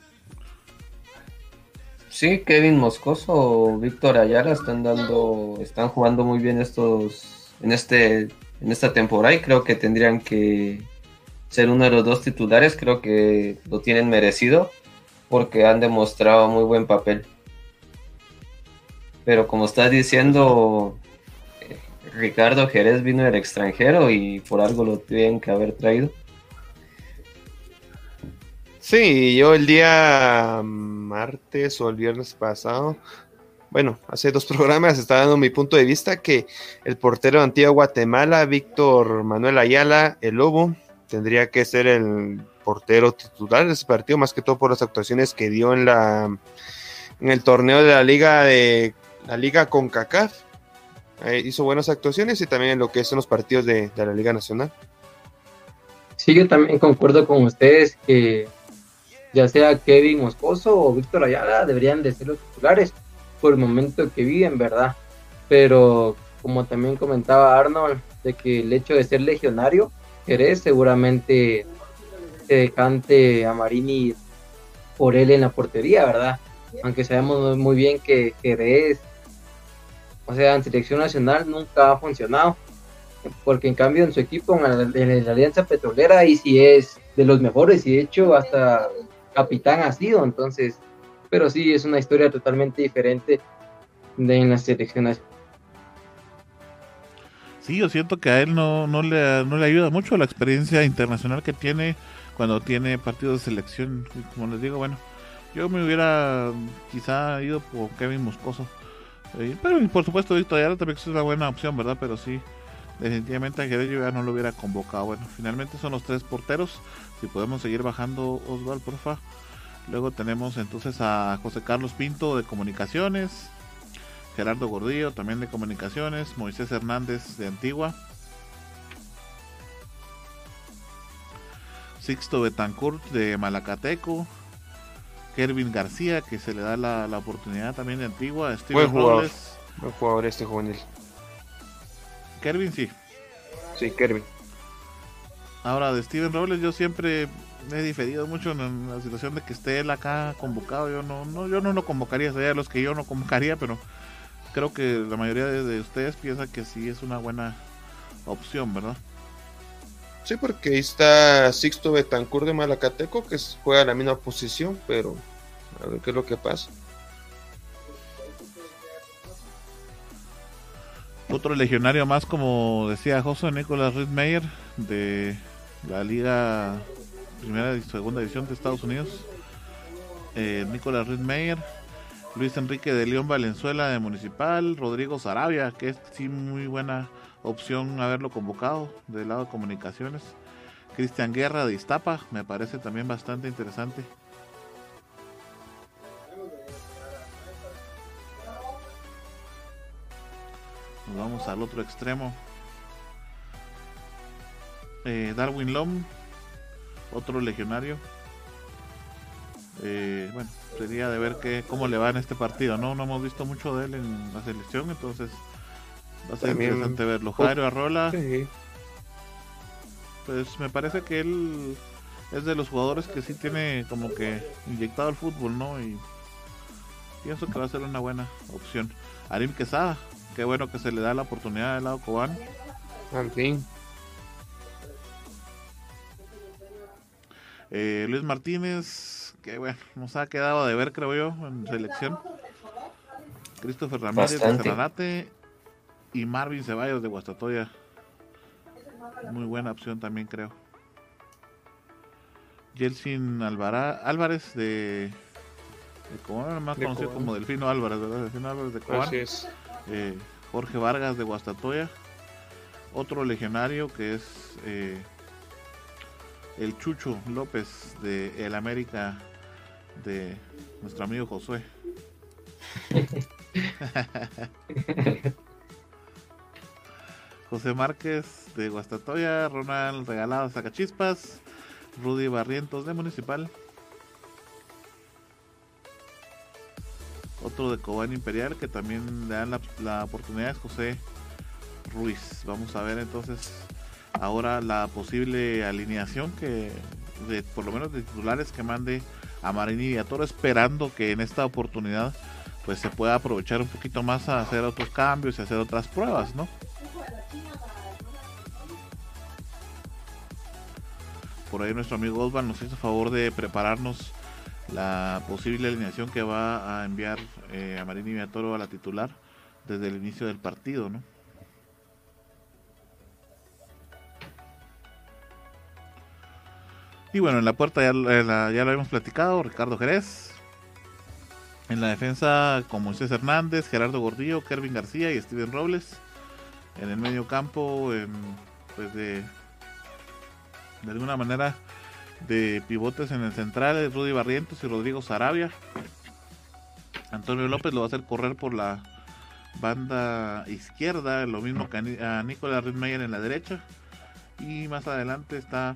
Sí, Kevin Moscoso Víctor Ayala están dando, están jugando muy bien estos en este en esta temporada y creo que tendrían que ser uno de los dos titulares. Creo que lo tienen merecido porque han demostrado muy buen papel. Pero como estás diciendo, eh, Ricardo Jerez vino del extranjero y por algo lo tienen que haber traído. Sí, yo el día martes o el viernes pasado, bueno, hace dos (laughs) programas estaba dando mi punto de vista que el portero de Antigua Guatemala, Víctor Manuel Ayala, el Lobo, tendría que ser el portero titular de ese partido, más que todo por las actuaciones que dio en la en el torneo de la Liga de la liga con CACAF. Eh, hizo buenas actuaciones y también en lo que son los partidos de, la Liga Nacional. Sí, yo también concuerdo con ustedes que ya sea Kevin Moscoso o Víctor Ayala deberían de ser los titulares por el momento que viven, ¿verdad? Pero como también comentaba Arnold, de que el hecho de ser legionario, Jerez seguramente se decante a Marini por él en la portería, ¿verdad? Aunque sabemos muy bien que Jerez o sea, en selección nacional nunca ha funcionado. Porque en cambio en su equipo, en la, Alianza Petrolera, ahí sí es de los mejores y de hecho hasta capitán ha sido. Entonces, pero sí es una historia totalmente diferente de en la selección nacional. Sí, yo siento que a él no, no, le, no le ayuda mucho la experiencia internacional que tiene cuando tiene partidos de selección. Y Como les digo, bueno, yo me hubiera quizá ido por Kevin Moscoso. Pero por supuesto Víctor Ayala también es una buena opción, ¿verdad? Pero sí, definitivamente a Jerez yo ya no lo hubiera convocado. Bueno, finalmente son los tres porteros. Si podemos seguir bajando, Osval, porfa. Luego tenemos entonces a José Carlos Pinto de Comunicaciones. Gerardo Gordillo también de Comunicaciones. Moisés Hernández de Antigua. Sixto Betancourt de Malacateco. Kervin García, que se le da la, la oportunidad también de Antigua. Steven Buen jugador. Robles. Buen jugador este juvenil. Kervin sí. Sí, Kervin. Ahora, de Steven Robles, yo siempre me he diferido mucho en la situación de que esté él acá convocado. Yo no, no, yo no lo convocaría, sería de los que yo no convocaría, pero creo que la mayoría de, de ustedes piensa que sí es una buena opción, ¿verdad? Sí, porque ahí está Sixto Betancourt de Malacateco, que juega la misma posición, pero a ver qué es lo que pasa. Otro legionario más, como decía José Nicolás Rittmeyer, de la Liga Primera y Segunda División de Estados Unidos. Eh, Nicolás Rittmeyer, Luis Enrique de León Valenzuela de Municipal, Rodrigo Sarabia, que es sí muy buena opción haberlo convocado del lado de comunicaciones. Cristian Guerra de Iztapa, me parece también bastante interesante. Nos vamos al otro extremo. Eh, Darwin Lom, otro legionario. Eh, bueno, sería de ver que, cómo le va en este partido. No, no hemos visto mucho de él en la selección, entonces va a ser También- interesante verlo. Jairo Arrola, Sí. pues me parece que él es de los jugadores que sí tiene como que inyectado el fútbol, ¿no? Y pienso que va a ser una buena opción. Arim Quesada, qué bueno que se le da la oportunidad del lado cubano. Al fin. Eh, Luis Martínez, que bueno, nos ha quedado de ver, creo yo, en selección. Christopher Ramírez de Bastante. Y Marvin Ceballos de Guastatoya. Muy buena opción también, creo. Yeltsin Alvara- Álvarez de, de Cobán, más De conocido Cobán. como Delfino Álvarez, ¿verdad? Delfino Álvarez de Cobán. Así es. Eh, Jorge Vargas de Guastatoya. Otro legionario que es eh, el Chucho López de El América de nuestro amigo Josué. (laughs) (laughs) José Márquez de Guastatoya, Ronald Regalado de Zacachispas, Rudy Barrientos de Municipal. Otro de Cobán Imperial que también le dan la, la oportunidad es José Ruiz. Vamos a ver entonces ahora la posible alineación que de por lo menos de titulares que mande a Marini y a Toro esperando que en esta oportunidad pues se pueda aprovechar un poquito más a hacer otros cambios y hacer otras pruebas, ¿no? Por ahí nuestro amigo Osvaldo nos hizo favor de prepararnos la posible alineación que va a enviar eh, a Marini Villatoro a la titular desde el inicio del partido, ¿no? Y bueno, en la puerta ya, eh, ya lo hemos platicado, Ricardo Jerez. En la defensa con Moisés Hernández, Gerardo Gordillo, Kervin García y Steven Robles. En el medio campo, en, pues de, de alguna manera, de pivotes en el central, Rudy Barrientos y Rodrigo Sarabia. Antonio López lo va a hacer correr por la banda izquierda, lo mismo que a, Ni- a Nicolás Rittmeyer en la derecha. Y más adelante está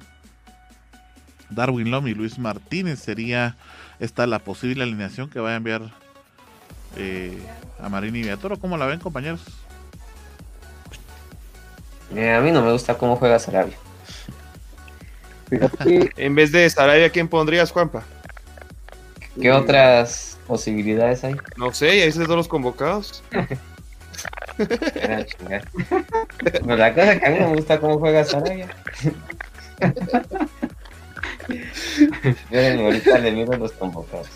Darwin Lom y Luis Martínez. Sería esta la posible alineación que va a enviar eh, a Marini Villatoro. ¿Cómo la ven, compañeros? Eh, a mí no me gusta cómo juega Sarabia. (laughs) En vez de Sarabia, ¿quién pondrías, Juanpa? ¿Qué otras posibilidades hay? No sé, ahí se todos los convocados. Chingar. Pero la cosa es que a mí no me gusta cómo juega Sarabia. (laughs) Miren, ahorita le miro los convocados.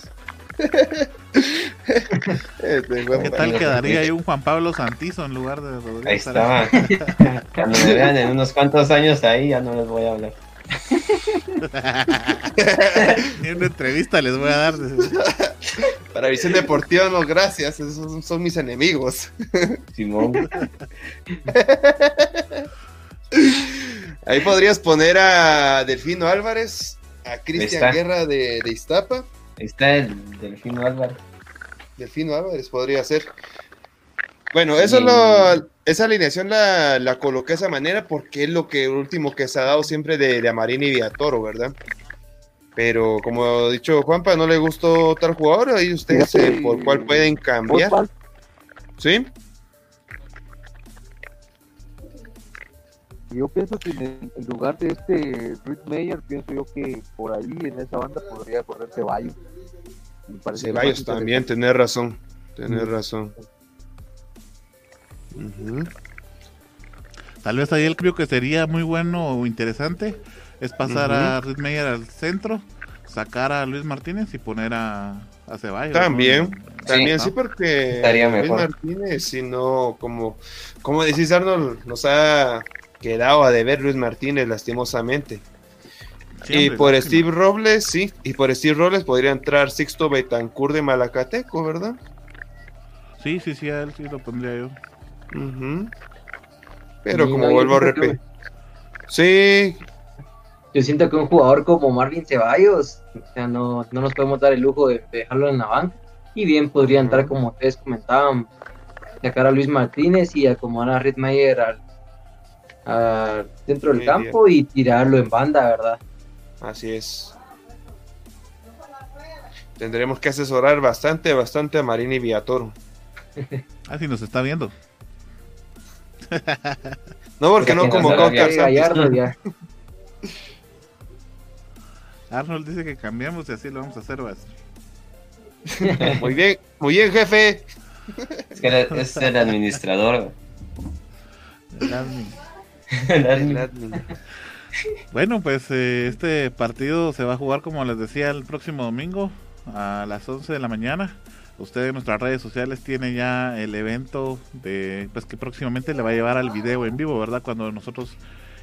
Este, ¿Qué tal quedaría ahí un Juan Pablo Santizo en lugar de Rodrigo? Ahí está. (laughs) Cuando me vean en unos cuantos años ahí, ya no les voy a hablar. (laughs) Ni una entrevista les voy a dar. Para Visión Deportiva, no, gracias. Esos son, mis enemigos. Simón. Ahí podrías poner a Delfino Álvarez, a Cristian. Guerra de, de Iztapa. Está el Delfino Álvarez. Delfino Álvarez podría ser. Bueno, eso lo, esa alineación la, la coloqué de esa manera porque es lo que último que se ha dado siempre de, de Amarini y Villatoro, ¿verdad? Pero como ha dicho Juanpa, no le gustó tal jugador, ahí ustedes eh, por cuál pueden cambiar. ¿Sí? Yo pienso que en, el- en lugar de este Ruth Meyer, pienso yo que por ahí en esa banda podría correr Ceballos. Me parece Ceballos también, tenés razón. Tenés Mm. razón. Tal vez ahí el creo que sería muy bueno o interesante es pasar a Ritmeyer Meyer al centro, sacar a Luis Martínez y poner a, a Ceballos. ¿no? También, también sí, porque Estaría Luis mejor. Martínez, si no, como, como decís Arnold, nos ha quedado a deber Luis Martínez lastimosamente. Y por. Steve Robles, sí, y por Steve Robles podría entrar Sixto Betancourt de Malacateco, ¿verdad? Sí, sí, sí, a él sí lo pondría yo. Pero Sí, como no, vuelvo a que- repetir. Sí, Yo siento que un jugador como Marvin Ceballos, o sea, no, no nos podemos dar el lujo de dejarlo en la banca. Y bien podría entrar, como ustedes comentaban, sacar a Luis Martínez y acomodar a Ritmayer al, al centro del Sí, campo y tirarlo en banda, ¿verdad? Así es. Tendremos que asesorar bastante, bastante a Marini Villatoro. Ah, sí, nos está viendo. No, porque no como ya. (laughs) Arnold dice que cambiamos y así lo vamos a hacer. vas. (laughs) Muy bien, muy bien, jefe. Es que era- es el administrador. El admin. (laughs) El admin. El admin. Bueno, pues eh, este partido se va a jugar, como les decía, el próximo domingo a las 11 de la mañana. Usted en nuestras redes sociales tiene ya el evento de, pues que próximamente le va a llevar al video en vivo, ¿verdad? Cuando nosotros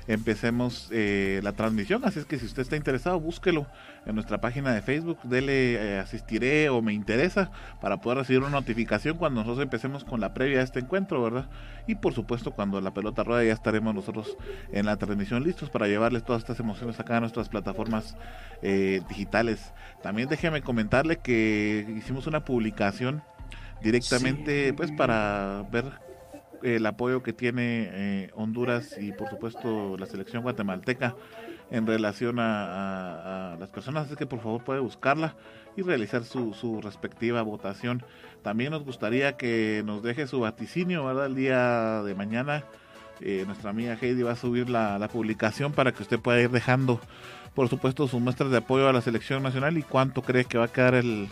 empecemos eh, la transmisión. Así es que si usted está interesado, búsquelo en nuestra página de Facebook, dele eh, asistiré o me interesa para poder recibir una notificación cuando nosotros empecemos con la previa de este encuentro, ¿verdad? Y por supuesto cuando la pelota rueda ya estaremos nosotros en la transmisión listos para llevarles todas estas emociones acá a nuestras plataformas eh, digitales. También déjeme comentarle que hicimos una publicación directamente pues para ver el apoyo que tiene eh, Honduras y por supuesto la selección guatemalteca en relación a, las personas, así que por favor puede buscarla y realizar su, respectiva votación. También nos gustaría que nos deje su vaticinio, ¿verdad? El día de mañana eh, nuestra amiga Heidi va a subir la, la publicación para que usted pueda ir dejando, por supuesto, sus muestras de apoyo a la selección nacional y cuánto cree que va a quedar el,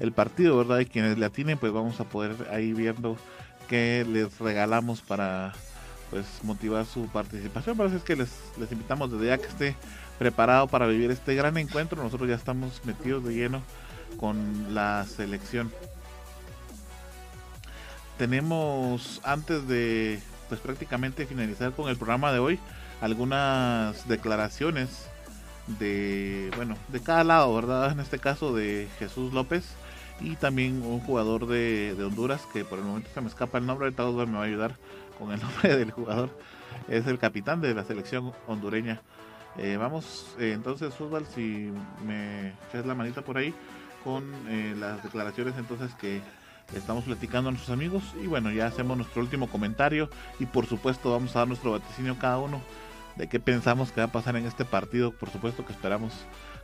el partido, ¿verdad? Y quienes le atinen, pues vamos a poder ahí viendo qué les regalamos para pues motivar su participación. Por eso es que les, les invitamos desde ya que esté preparado para vivir este gran encuentro. Nosotros ya estamos metidos de lleno con la selección. Tenemos antes de pues prácticamente finalizar con el programa de hoy algunas declaraciones de bueno de cada lado verdad en este caso de Jesús López y también un jugador de, Honduras que por el momento se me escapa el nombre ahorita Osvaldo me va a ayudar con el (laughs) nombre del jugador es el capitán de la selección hondureña. Eh, vamos eh, entonces Osvaldo si me echas la manita por ahí con eh, las declaraciones entonces que estamos platicando a nuestros amigos y bueno ya hacemos nuestro último comentario y por supuesto vamos a dar nuestro vaticinio cada uno de qué pensamos que va a pasar en este partido. Por supuesto que esperamos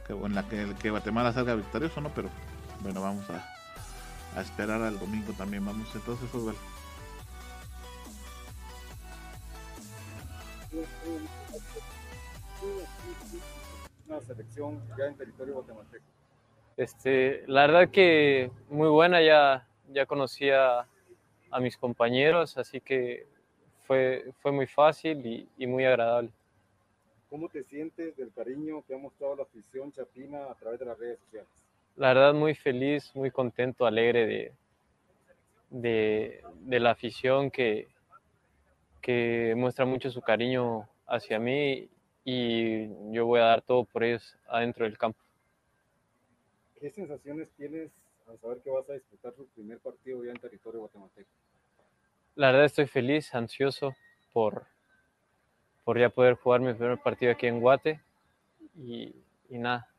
que, en la que, que Guatemala salga victorioso no pero bueno vamos a, a esperar al domingo también vamos entonces Osvaldo. Una selección ya en territorio guatemalteco. Este, la verdad que muy buena, ya, ya conocía a mis compañeros, así que fue, fue muy fácil y, y muy agradable. ¿Cómo te sientes del cariño que ha mostrado la afición chapina a través de las redes sociales? La verdad muy feliz, muy contento, alegre de, de, de la afición que, que muestra mucho su cariño hacia mí y yo voy a dar todo por ellos adentro del campo. ¿Qué sensaciones tienes al saber que vas a disputar tu primer partido ya en territorio guatemalteco? La verdad estoy feliz, ansioso por, por ya poder jugar mi primer partido aquí en Guate y, y nada.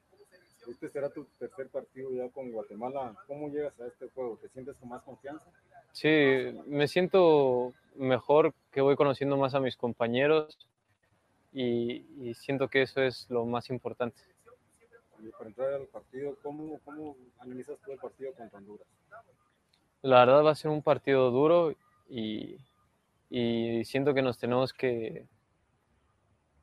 Este será tu tercer partido ya con Guatemala. ¿Cómo llegas a este juego? ¿Te sientes con más confianza? Sí, me siento mejor que voy conociendo más a mis compañeros y, y siento que eso es lo más importante. Y para entrar al partido, ¿cómo, ¿cómo analizas tú el partido contra Honduras? La verdad va a ser un partido duro y, y siento que nos tenemos que,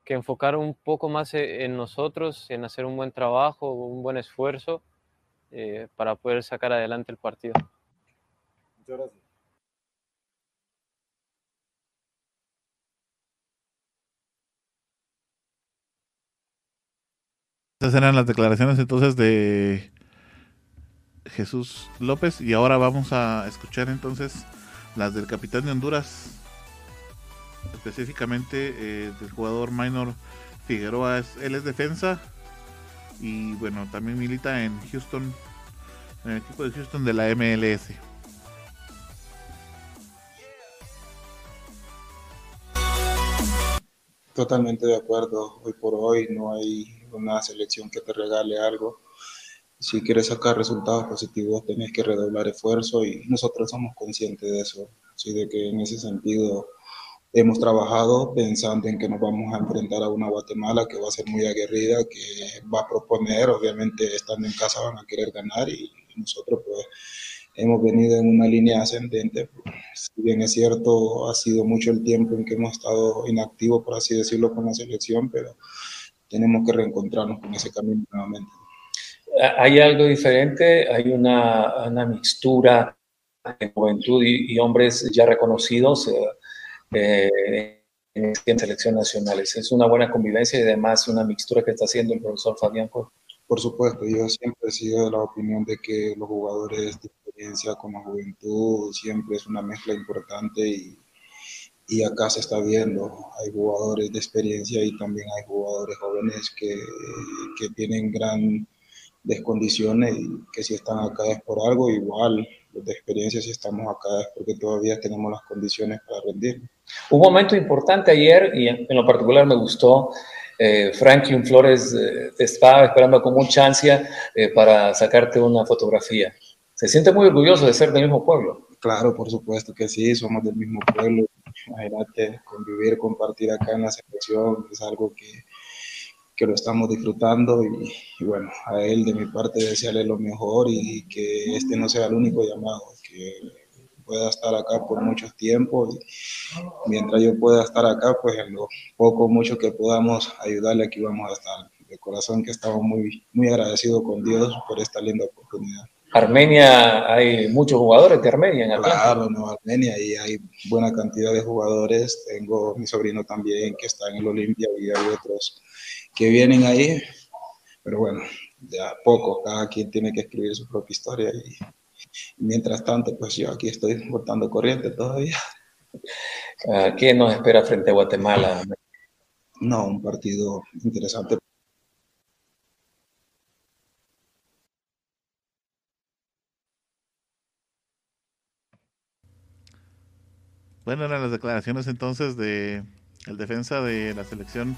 que enfocar un poco más e- en nosotros, en hacer un buen trabajo, un buen esfuerzo eh, para poder sacar adelante el partido. Muchas gracias. Esas eran las declaraciones entonces de Jesús López y ahora vamos a escuchar entonces las del capitán de Honduras, específicamente eh, del jugador minor Figueroa. Él es defensa y bueno, también milita en Houston, en el equipo de Houston de la MLS. Totalmente de acuerdo. Hoy por hoy no hay una selección que te regale algo. Si quieres sacar resultados positivos, tenés que redoblar esfuerzo y nosotros somos conscientes de eso. Así de que en ese sentido hemos trabajado pensando en que nos vamos a enfrentar a una Guatemala que va a ser muy aguerrida, que va a proponer, obviamente estando en casa van a querer ganar y nosotros pues hemos venido en una línea ascendente. Si bien es cierto, ha sido mucho el tiempo en que hemos estado inactivos, por así decirlo, con la selección, pero tenemos que reencontrarnos con ese camino nuevamente. hay algo diferente, hay una, una mixtura de juventud y, y hombres ya reconocidos eh, eh, en, selección nacionales. Es una buena convivencia y además una mixtura que está haciendo el profesor Fabián. Pues. Por supuesto, yo siempre he sido de la opinión de que los jugadores de experiencia con la juventud siempre es una mezcla importante y, y acá se está viendo. Hay jugadores de experiencia y también hay jugadores jóvenes que, que tienen gran descondiciones y que si están acá es por algo, igual los de experiencia si estamos acá es porque todavía tenemos las condiciones para rendir. Un momento importante ayer y en, en lo particular me gustó. Eh, Franklin Flores eh, te estaba esperando con mucha ansia eh, para sacarte una fotografía. Se siente muy orgulloso de ser del mismo pueblo. Claro, por supuesto que sí, somos del mismo pueblo. Imagínate, convivir, compartir acá en la selección es algo que, que lo estamos disfrutando y, y, bueno, a él de mi parte desearle lo mejor y que este no sea el único llamado, que pueda estar acá por mucho tiempo y mientras yo pueda estar acá, pues en lo poco mucho que podamos ayudarle aquí vamos a estar. De corazón que estamos muy, muy agradecidos con Dios por esta linda oportunidad. Armenia, hay muchos jugadores de Armenia en Atlanta. Claro, no, Armenia, y hay buena cantidad de jugadores. Tengo mi sobrino también que está en el Olimpia y hay otros que vienen ahí. Pero bueno, ya poco, cada quien tiene que escribir su propia historia y mientras tanto, pues yo aquí estoy botando corriente todavía. Uh, ¿Qué nos espera frente a Guatemala? No, un partido interesante. Bueno, eran las declaraciones entonces de el defensa de la selección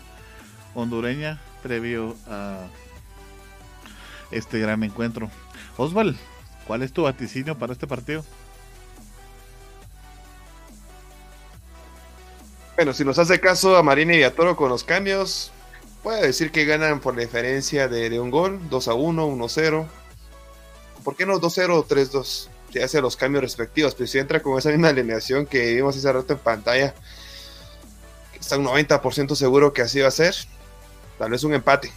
hondureña previo a este gran encuentro. Osval, ¿cuál es tu vaticinio para este partido? Bueno, si nos hace caso a Marina y a Toro con los cambios, puede decir que ganan por diferencia de, de un gol, 2 a 1, 1 0. ¿Por qué no 2 0 o 3 2? Si hace los cambios respectivos, pero si entra con esa misma alineación que vimos hace rato en pantalla, está un 90% seguro que así va a ser. Tal vez un empate.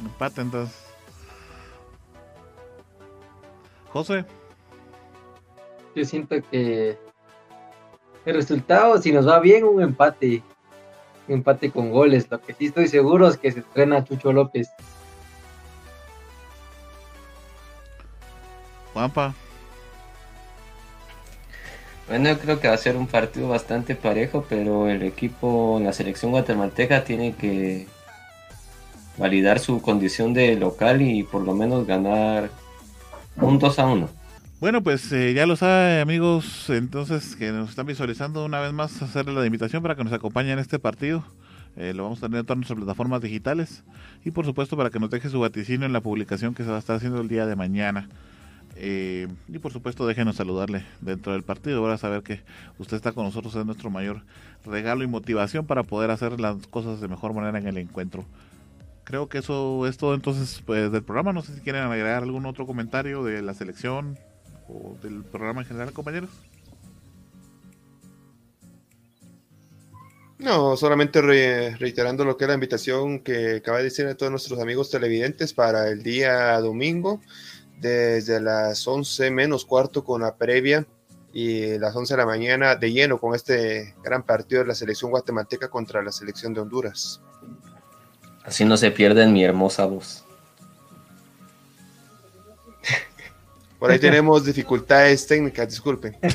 Empate entonces. José. Yo siento que el resultado, si nos va bien, un empate. Un empate con goles. Lo que sí estoy seguro es que se estrena Chucho López. Juanpa. Bueno, yo creo que va a ser un partido bastante parejo, pero el equipo, la selección guatemalteca tiene que validar su condición de local y por lo menos ganar un 2 a 1. Bueno, pues eh, ya lo sabe, amigos, entonces que nos están visualizando una vez más, hacerle la invitación para que nos acompañen en este partido. Eh, lo vamos a tener en todas nuestras plataformas digitales y por supuesto para que nos deje su vaticinio en la publicación que se va a estar haciendo el día de mañana. Eh, y por supuesto déjenos saludarle dentro del partido. Ahora saber que usted está con nosotros es nuestro mayor regalo y motivación para poder hacer las cosas de mejor manera en el encuentro. Creo que eso es todo entonces pues, del programa. No sé si quieren agregar algún otro comentario de la selección o del programa en general, compañeros. No, solamente re- reiterando lo que es la invitación que acaba de decir a todos nuestros amigos televidentes para el día domingo, desde las 11 menos cuarto con la previa y las 11 de la mañana de lleno con este gran partido de la selección guatemalteca contra la selección de Honduras. Así no se pierden mi hermosa voz. Por ahí tenemos dificultades técnicas, disculpen. (laughs)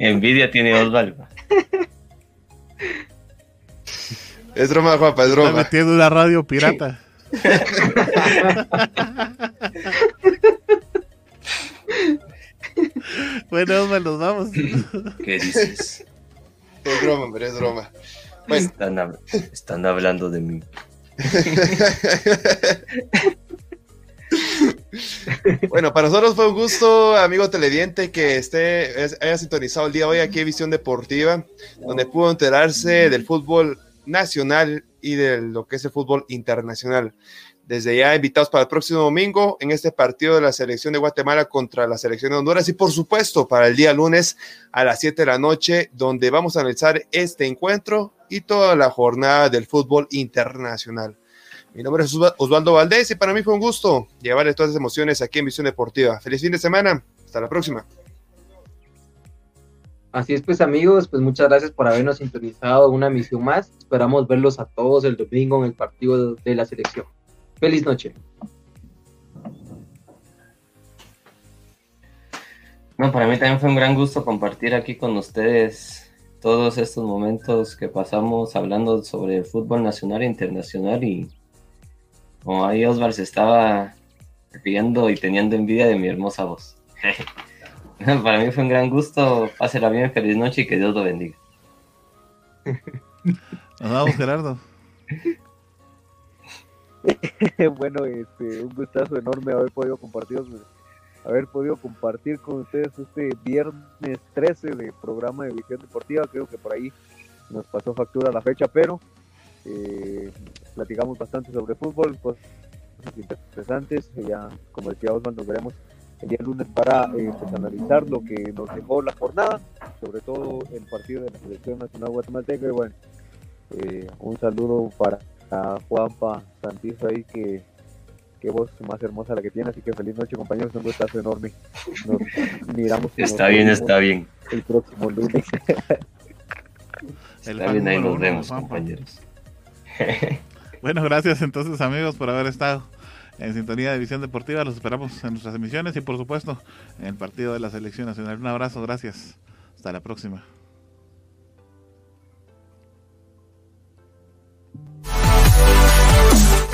Envidia tiene Osvaldo. Es broma, Juanpa, es Está broma. metiendo una radio pirata. (laughs) bueno, Osvaldo, nos vamos. ¿Qué dices? Es broma, hombre, es broma. Bueno, Están, hab- están hablando de mí. (laughs) Bueno, para nosotros fue un gusto, amigo televidente, que esté, es- haya sintonizado el día de hoy aquí en Visión Deportiva, donde pudo enterarse del fútbol nacional y de lo que es el fútbol internacional. Desde ya invitados para el próximo domingo en este partido de la selección de Guatemala contra la selección de Honduras y por supuesto para el día lunes a las 7 de la noche, donde vamos a analizar este encuentro y toda la jornada del fútbol internacional. Mi nombre es Osva- Osvaldo Valdés y para mí fue un gusto llevarles todas esas emociones aquí en Visión Deportiva. Feliz fin de semana. Hasta la próxima. Así es, pues amigos, pues muchas gracias por habernos sintonizado una misión más. Esperamos verlos a todos el domingo en el partido de la selección. Feliz noche. No, para mí también fue un gran gusto compartir aquí con ustedes todos estos momentos que pasamos hablando sobre el fútbol nacional e internacional y como ahí Osvaldo se estaba riendo y teniendo envidia de mi hermosa voz. (laughs) para mí fue un gran gusto, pásela bien, feliz noche y que Dios lo bendiga. Nos vamos, Gerardo. (laughs) bueno, este, un gustazo enorme haber podido compartir, haber podido compartir con ustedes este viernes 13 de programa de visión deportiva. Creo que por ahí nos pasó factura la fecha, pero eh, platicamos bastante sobre fútbol, cosas interesantes. Ya, como decía Osman, nos veremos el día lunes para eh, pues, analizar lo que nos dejó la jornada, sobre todo el partido de la selección nacional guatemalteca. Y bueno, eh, un saludo para Juanpa Santizo ahí que qué voz más hermosa la que tiene, así que feliz noche compañeros, un gustazo enorme. Nos (laughs) miramos. Está nos bien, está bien. El próximo lunes. (laughs) El Está bien, ahí nos uno, vemos, compañeros. (laughs) Bueno, gracias entonces amigos por haber estado en sintonía de Visión Deportiva. Los esperamos en nuestras emisiones y por supuesto en el partido de la selección nacional. Un abrazo, gracias. Hasta la próxima.